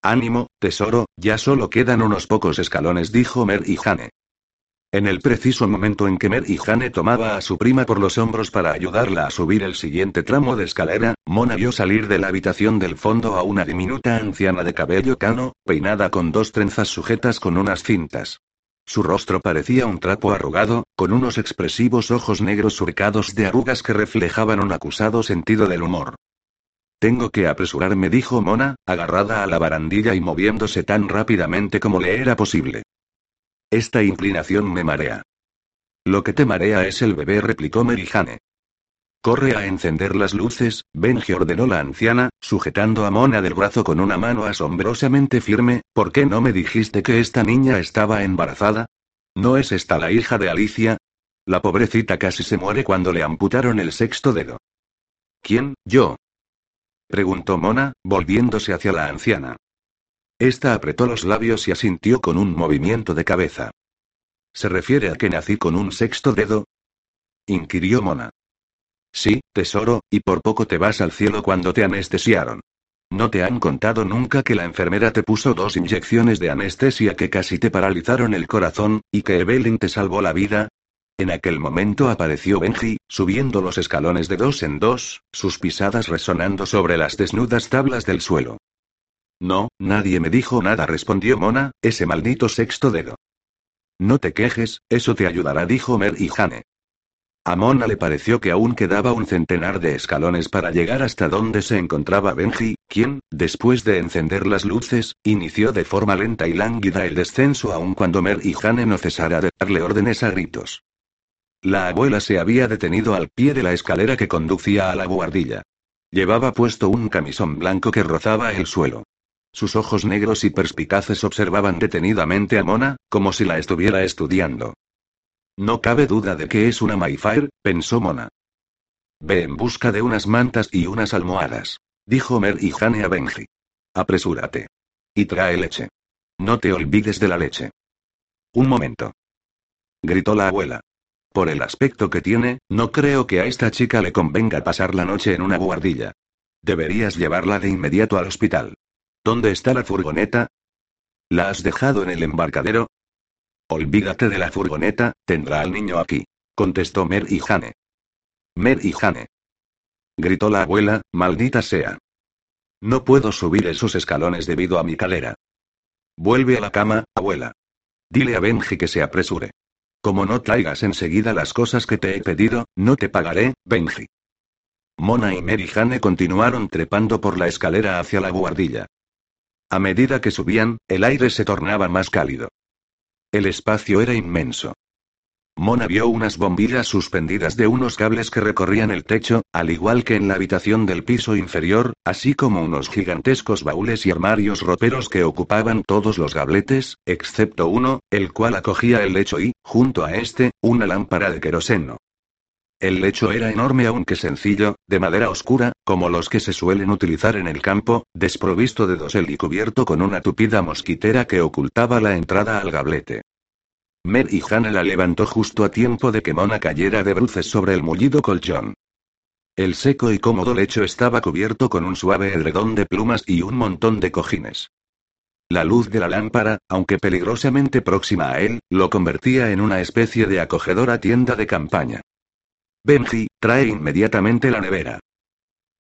Ánimo, tesoro, ya solo quedan unos pocos escalones, dijo Mer y Jane. En el preciso momento en que Mer y Jane tomaba a su prima por los hombros para ayudarla a subir el siguiente tramo de escalera, Mona vio salir de la habitación del fondo a una diminuta anciana de cabello cano, peinada con dos trenzas sujetas con unas cintas. Su rostro parecía un trapo arrugado, con unos expresivos ojos negros surcados de arrugas que reflejaban un acusado sentido del humor. Tengo que apresurarme, dijo Mona, agarrada a la barandilla y moviéndose tan rápidamente como le era posible. Esta inclinación me marea. Lo que te marea es el bebé, replicó Merijane. Corre a encender las luces, Benji ordenó la anciana, sujetando a Mona del brazo con una mano asombrosamente firme, ¿por qué no me dijiste que esta niña estaba embarazada? ¿No es esta la hija de Alicia? La pobrecita casi se muere cuando le amputaron el sexto dedo. ¿Quién, yo? preguntó Mona, volviéndose hacia la anciana. Esta apretó los labios y asintió con un movimiento de cabeza. ¿Se refiere a que nací con un sexto dedo? inquirió Mona. Sí, tesoro, y por poco te vas al cielo cuando te anestesiaron. ¿No te han contado nunca que la enfermera te puso dos inyecciones de anestesia que casi te paralizaron el corazón, y que Evelyn te salvó la vida? En aquel momento apareció Benji, subiendo los escalones de dos en dos, sus pisadas resonando sobre las desnudas tablas del suelo. No, nadie me dijo nada, respondió Mona, ese maldito sexto dedo. No te quejes, eso te ayudará, dijo Mer y Jane. A Mona le pareció que aún quedaba un centenar de escalones para llegar hasta donde se encontraba Benji, quien, después de encender las luces, inició de forma lenta y lánguida el descenso aun cuando Mer y Jane no cesara de darle órdenes a gritos. La abuela se había detenido al pie de la escalera que conducía a la guardilla. Llevaba puesto un camisón blanco que rozaba el suelo. Sus ojos negros y perspicaces observaban detenidamente a Mona, como si la estuviera estudiando. No cabe duda de que es una Mayfair, pensó Mona. Ve en busca de unas mantas y unas almohadas, dijo Mer y Jane a Benji. Apresúrate. Y trae leche. No te olvides de la leche. Un momento. Gritó la abuela. Por el aspecto que tiene, no creo que a esta chica le convenga pasar la noche en una guardilla. Deberías llevarla de inmediato al hospital. ¿Dónde está la furgoneta? ¿La has dejado en el embarcadero? Olvídate de la furgoneta, tendrá al niño aquí. Contestó Mer y Jane. Mer y Jane. Gritó la abuela, maldita sea. No puedo subir esos escalones debido a mi calera. Vuelve a la cama, abuela. Dile a Benji que se apresure. Como no traigas enseguida las cosas que te he pedido, no te pagaré, Benji. Mona y Mary Jane continuaron trepando por la escalera hacia la guardilla. A medida que subían, el aire se tornaba más cálido. El espacio era inmenso. Mona vio unas bombillas suspendidas de unos cables que recorrían el techo, al igual que en la habitación del piso inferior, así como unos gigantescos baúles y armarios roperos que ocupaban todos los gabletes, excepto uno, el cual acogía el lecho y, junto a este, una lámpara de queroseno. El lecho era enorme aunque sencillo, de madera oscura, como los que se suelen utilizar en el campo, desprovisto de dosel y cubierto con una tupida mosquitera que ocultaba la entrada al gablete. Mer y Hannah la levantó justo a tiempo de que Mona cayera de bruces sobre el mullido colchón. El seco y cómodo lecho estaba cubierto con un suave edredón de plumas y un montón de cojines. La luz de la lámpara, aunque peligrosamente próxima a él, lo convertía en una especie de acogedora tienda de campaña. Benji, trae inmediatamente la nevera.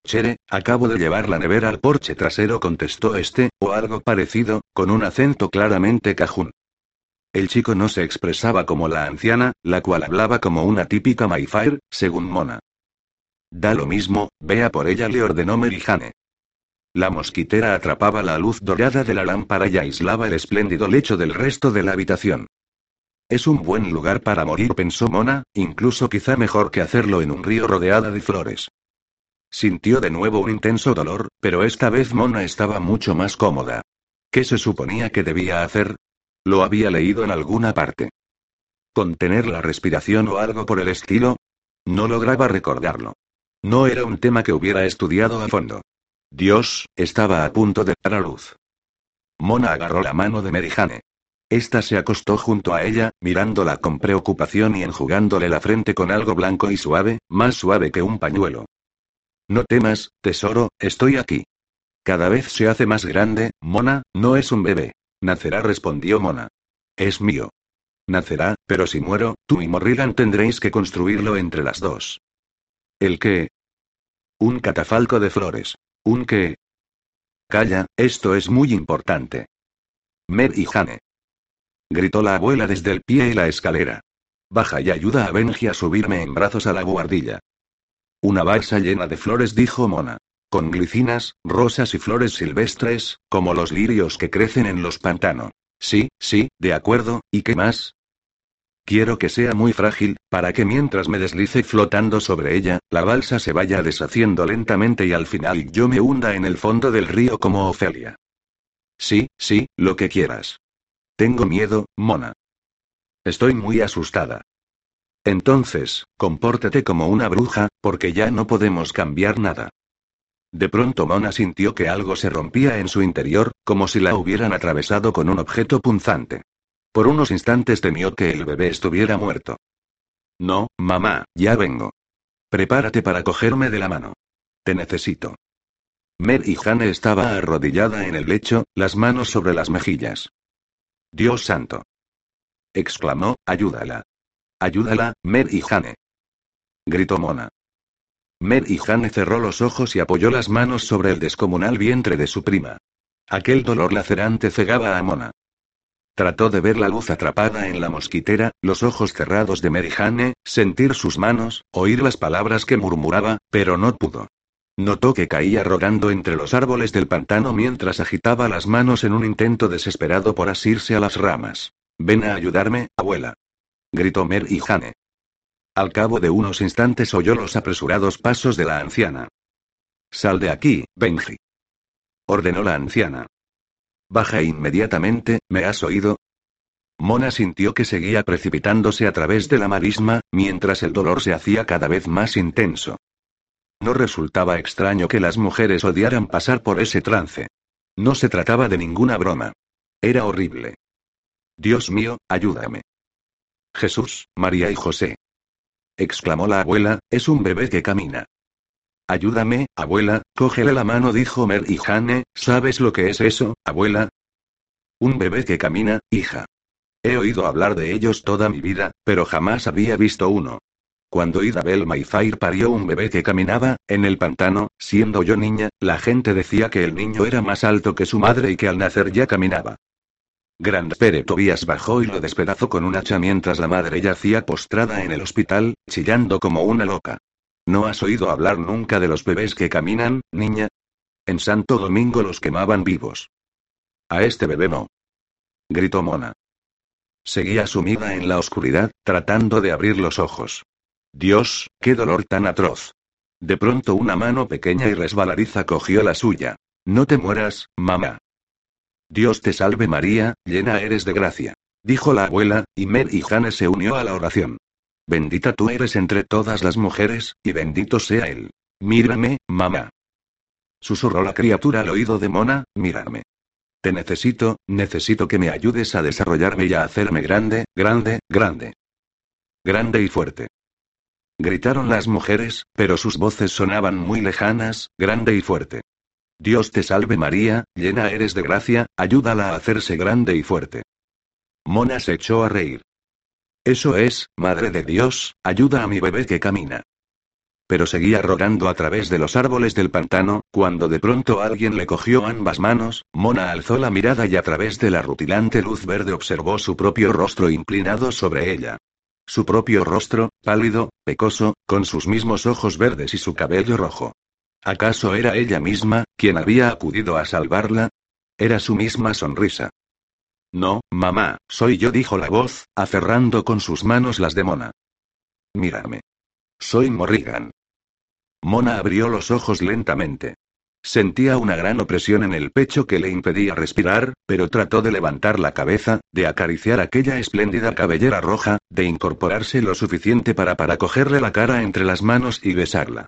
Chere, acabo de llevar la nevera al porche trasero, contestó este, o algo parecido, con un acento claramente cajún. El chico no se expresaba como la anciana, la cual hablaba como una típica Mayfair, según Mona. Da lo mismo, vea por ella, le ordenó Merijane. La mosquitera atrapaba la luz dorada de la lámpara y aislaba el espléndido lecho del resto de la habitación. Es un buen lugar para morir, pensó Mona, incluso quizá mejor que hacerlo en un río rodeada de flores. Sintió de nuevo un intenso dolor, pero esta vez Mona estaba mucho más cómoda. ¿Qué se suponía que debía hacer? Lo había leído en alguna parte. ¿Contener la respiración o algo por el estilo? No lograba recordarlo. No era un tema que hubiera estudiado a fondo. Dios, estaba a punto de dar a luz. Mona agarró la mano de Merijane. Esta se acostó junto a ella, mirándola con preocupación y enjugándole la frente con algo blanco y suave, más suave que un pañuelo. No temas, tesoro, estoy aquí. Cada vez se hace más grande, Mona, no es un bebé. Nacerá, respondió Mona. Es mío. Nacerá, pero si muero, tú y Morrigan tendréis que construirlo entre las dos. ¿El qué? Un catafalco de flores. ¿Un qué? Calla, esto es muy importante. Mer y Jane. Gritó la abuela desde el pie y la escalera. Baja y ayuda a Benji a subirme en brazos a la guardilla. Una balsa llena de flores, dijo Mona con glicinas, rosas y flores silvestres, como los lirios que crecen en los pantanos. Sí, sí, de acuerdo, ¿y qué más? Quiero que sea muy frágil, para que mientras me deslice flotando sobre ella, la balsa se vaya deshaciendo lentamente y al final yo me hunda en el fondo del río como Ofelia. Sí, sí, lo que quieras. Tengo miedo, Mona. Estoy muy asustada. Entonces, compórtate como una bruja, porque ya no podemos cambiar nada. De pronto Mona sintió que algo se rompía en su interior, como si la hubieran atravesado con un objeto punzante. Por unos instantes temió que el bebé estuviera muerto. No, mamá, ya vengo. Prepárate para cogerme de la mano. Te necesito. Mer y Jane estaba arrodillada en el lecho, las manos sobre las mejillas. Dios santo. exclamó, ayúdala. Ayúdala, Mer y Jane. Gritó Mona. Mer y Jane cerró los ojos y apoyó las manos sobre el descomunal vientre de su prima. Aquel dolor lacerante cegaba a Mona. Trató de ver la luz atrapada en la mosquitera, los ojos cerrados de Mary Jane, sentir sus manos, oír las palabras que murmuraba, pero no pudo. Notó que caía rodando entre los árboles del pantano mientras agitaba las manos en un intento desesperado por asirse a las ramas. Ven a ayudarme, abuela. Gritó Mer y Jane. Al cabo de unos instantes oyó los apresurados pasos de la anciana. Sal de aquí, Benji. Ordenó la anciana. Baja inmediatamente, ¿me has oído? Mona sintió que seguía precipitándose a través de la marisma, mientras el dolor se hacía cada vez más intenso. No resultaba extraño que las mujeres odiaran pasar por ese trance. No se trataba de ninguna broma. Era horrible. Dios mío, ayúdame. Jesús, María y José exclamó la abuela, es un bebé que camina. Ayúdame, abuela, cógele la mano, dijo Mer y Jane, ¿sabes lo que es eso, abuela? Un bebé que camina, hija. He oído hablar de ellos toda mi vida, pero jamás había visto uno. Cuando Idabel Mayfair parió un bebé que caminaba, en el pantano, siendo yo niña, la gente decía que el niño era más alto que su madre y que al nacer ya caminaba. Grandpere Tobias bajó y lo despedazó con un hacha mientras la madre yacía postrada en el hospital, chillando como una loca. ¿No has oído hablar nunca de los bebés que caminan, niña? En Santo Domingo los quemaban vivos. A este bebé no. Gritó Mona. Seguía sumida en la oscuridad, tratando de abrir los ojos. Dios, qué dolor tan atroz. De pronto una mano pequeña y resbaladiza cogió la suya. No te mueras, mamá. Dios te salve María, llena eres de gracia. Dijo la abuela, y Mer y Jane se unió a la oración. Bendita tú eres entre todas las mujeres, y bendito sea él. Mírame, mamá. Susurró la criatura al oído de Mona, mírame. Te necesito, necesito que me ayudes a desarrollarme y a hacerme grande, grande, grande. Grande y fuerte. Gritaron las mujeres, pero sus voces sonaban muy lejanas, grande y fuerte. Dios te salve María, llena eres de gracia, ayúdala a hacerse grande y fuerte. Mona se echó a reír. Eso es, Madre de Dios, ayuda a mi bebé que camina. Pero seguía rogando a través de los árboles del pantano, cuando de pronto alguien le cogió ambas manos, Mona alzó la mirada y a través de la rutilante luz verde observó su propio rostro inclinado sobre ella. Su propio rostro, pálido, pecoso, con sus mismos ojos verdes y su cabello rojo. ¿Acaso era ella misma, quien había acudido a salvarla? Era su misma sonrisa. No, mamá, soy yo, dijo la voz, aferrando con sus manos las de Mona. Mírame. Soy Morrigan. Mona abrió los ojos lentamente. Sentía una gran opresión en el pecho que le impedía respirar, pero trató de levantar la cabeza, de acariciar aquella espléndida cabellera roja, de incorporarse lo suficiente para para cogerle la cara entre las manos y besarla.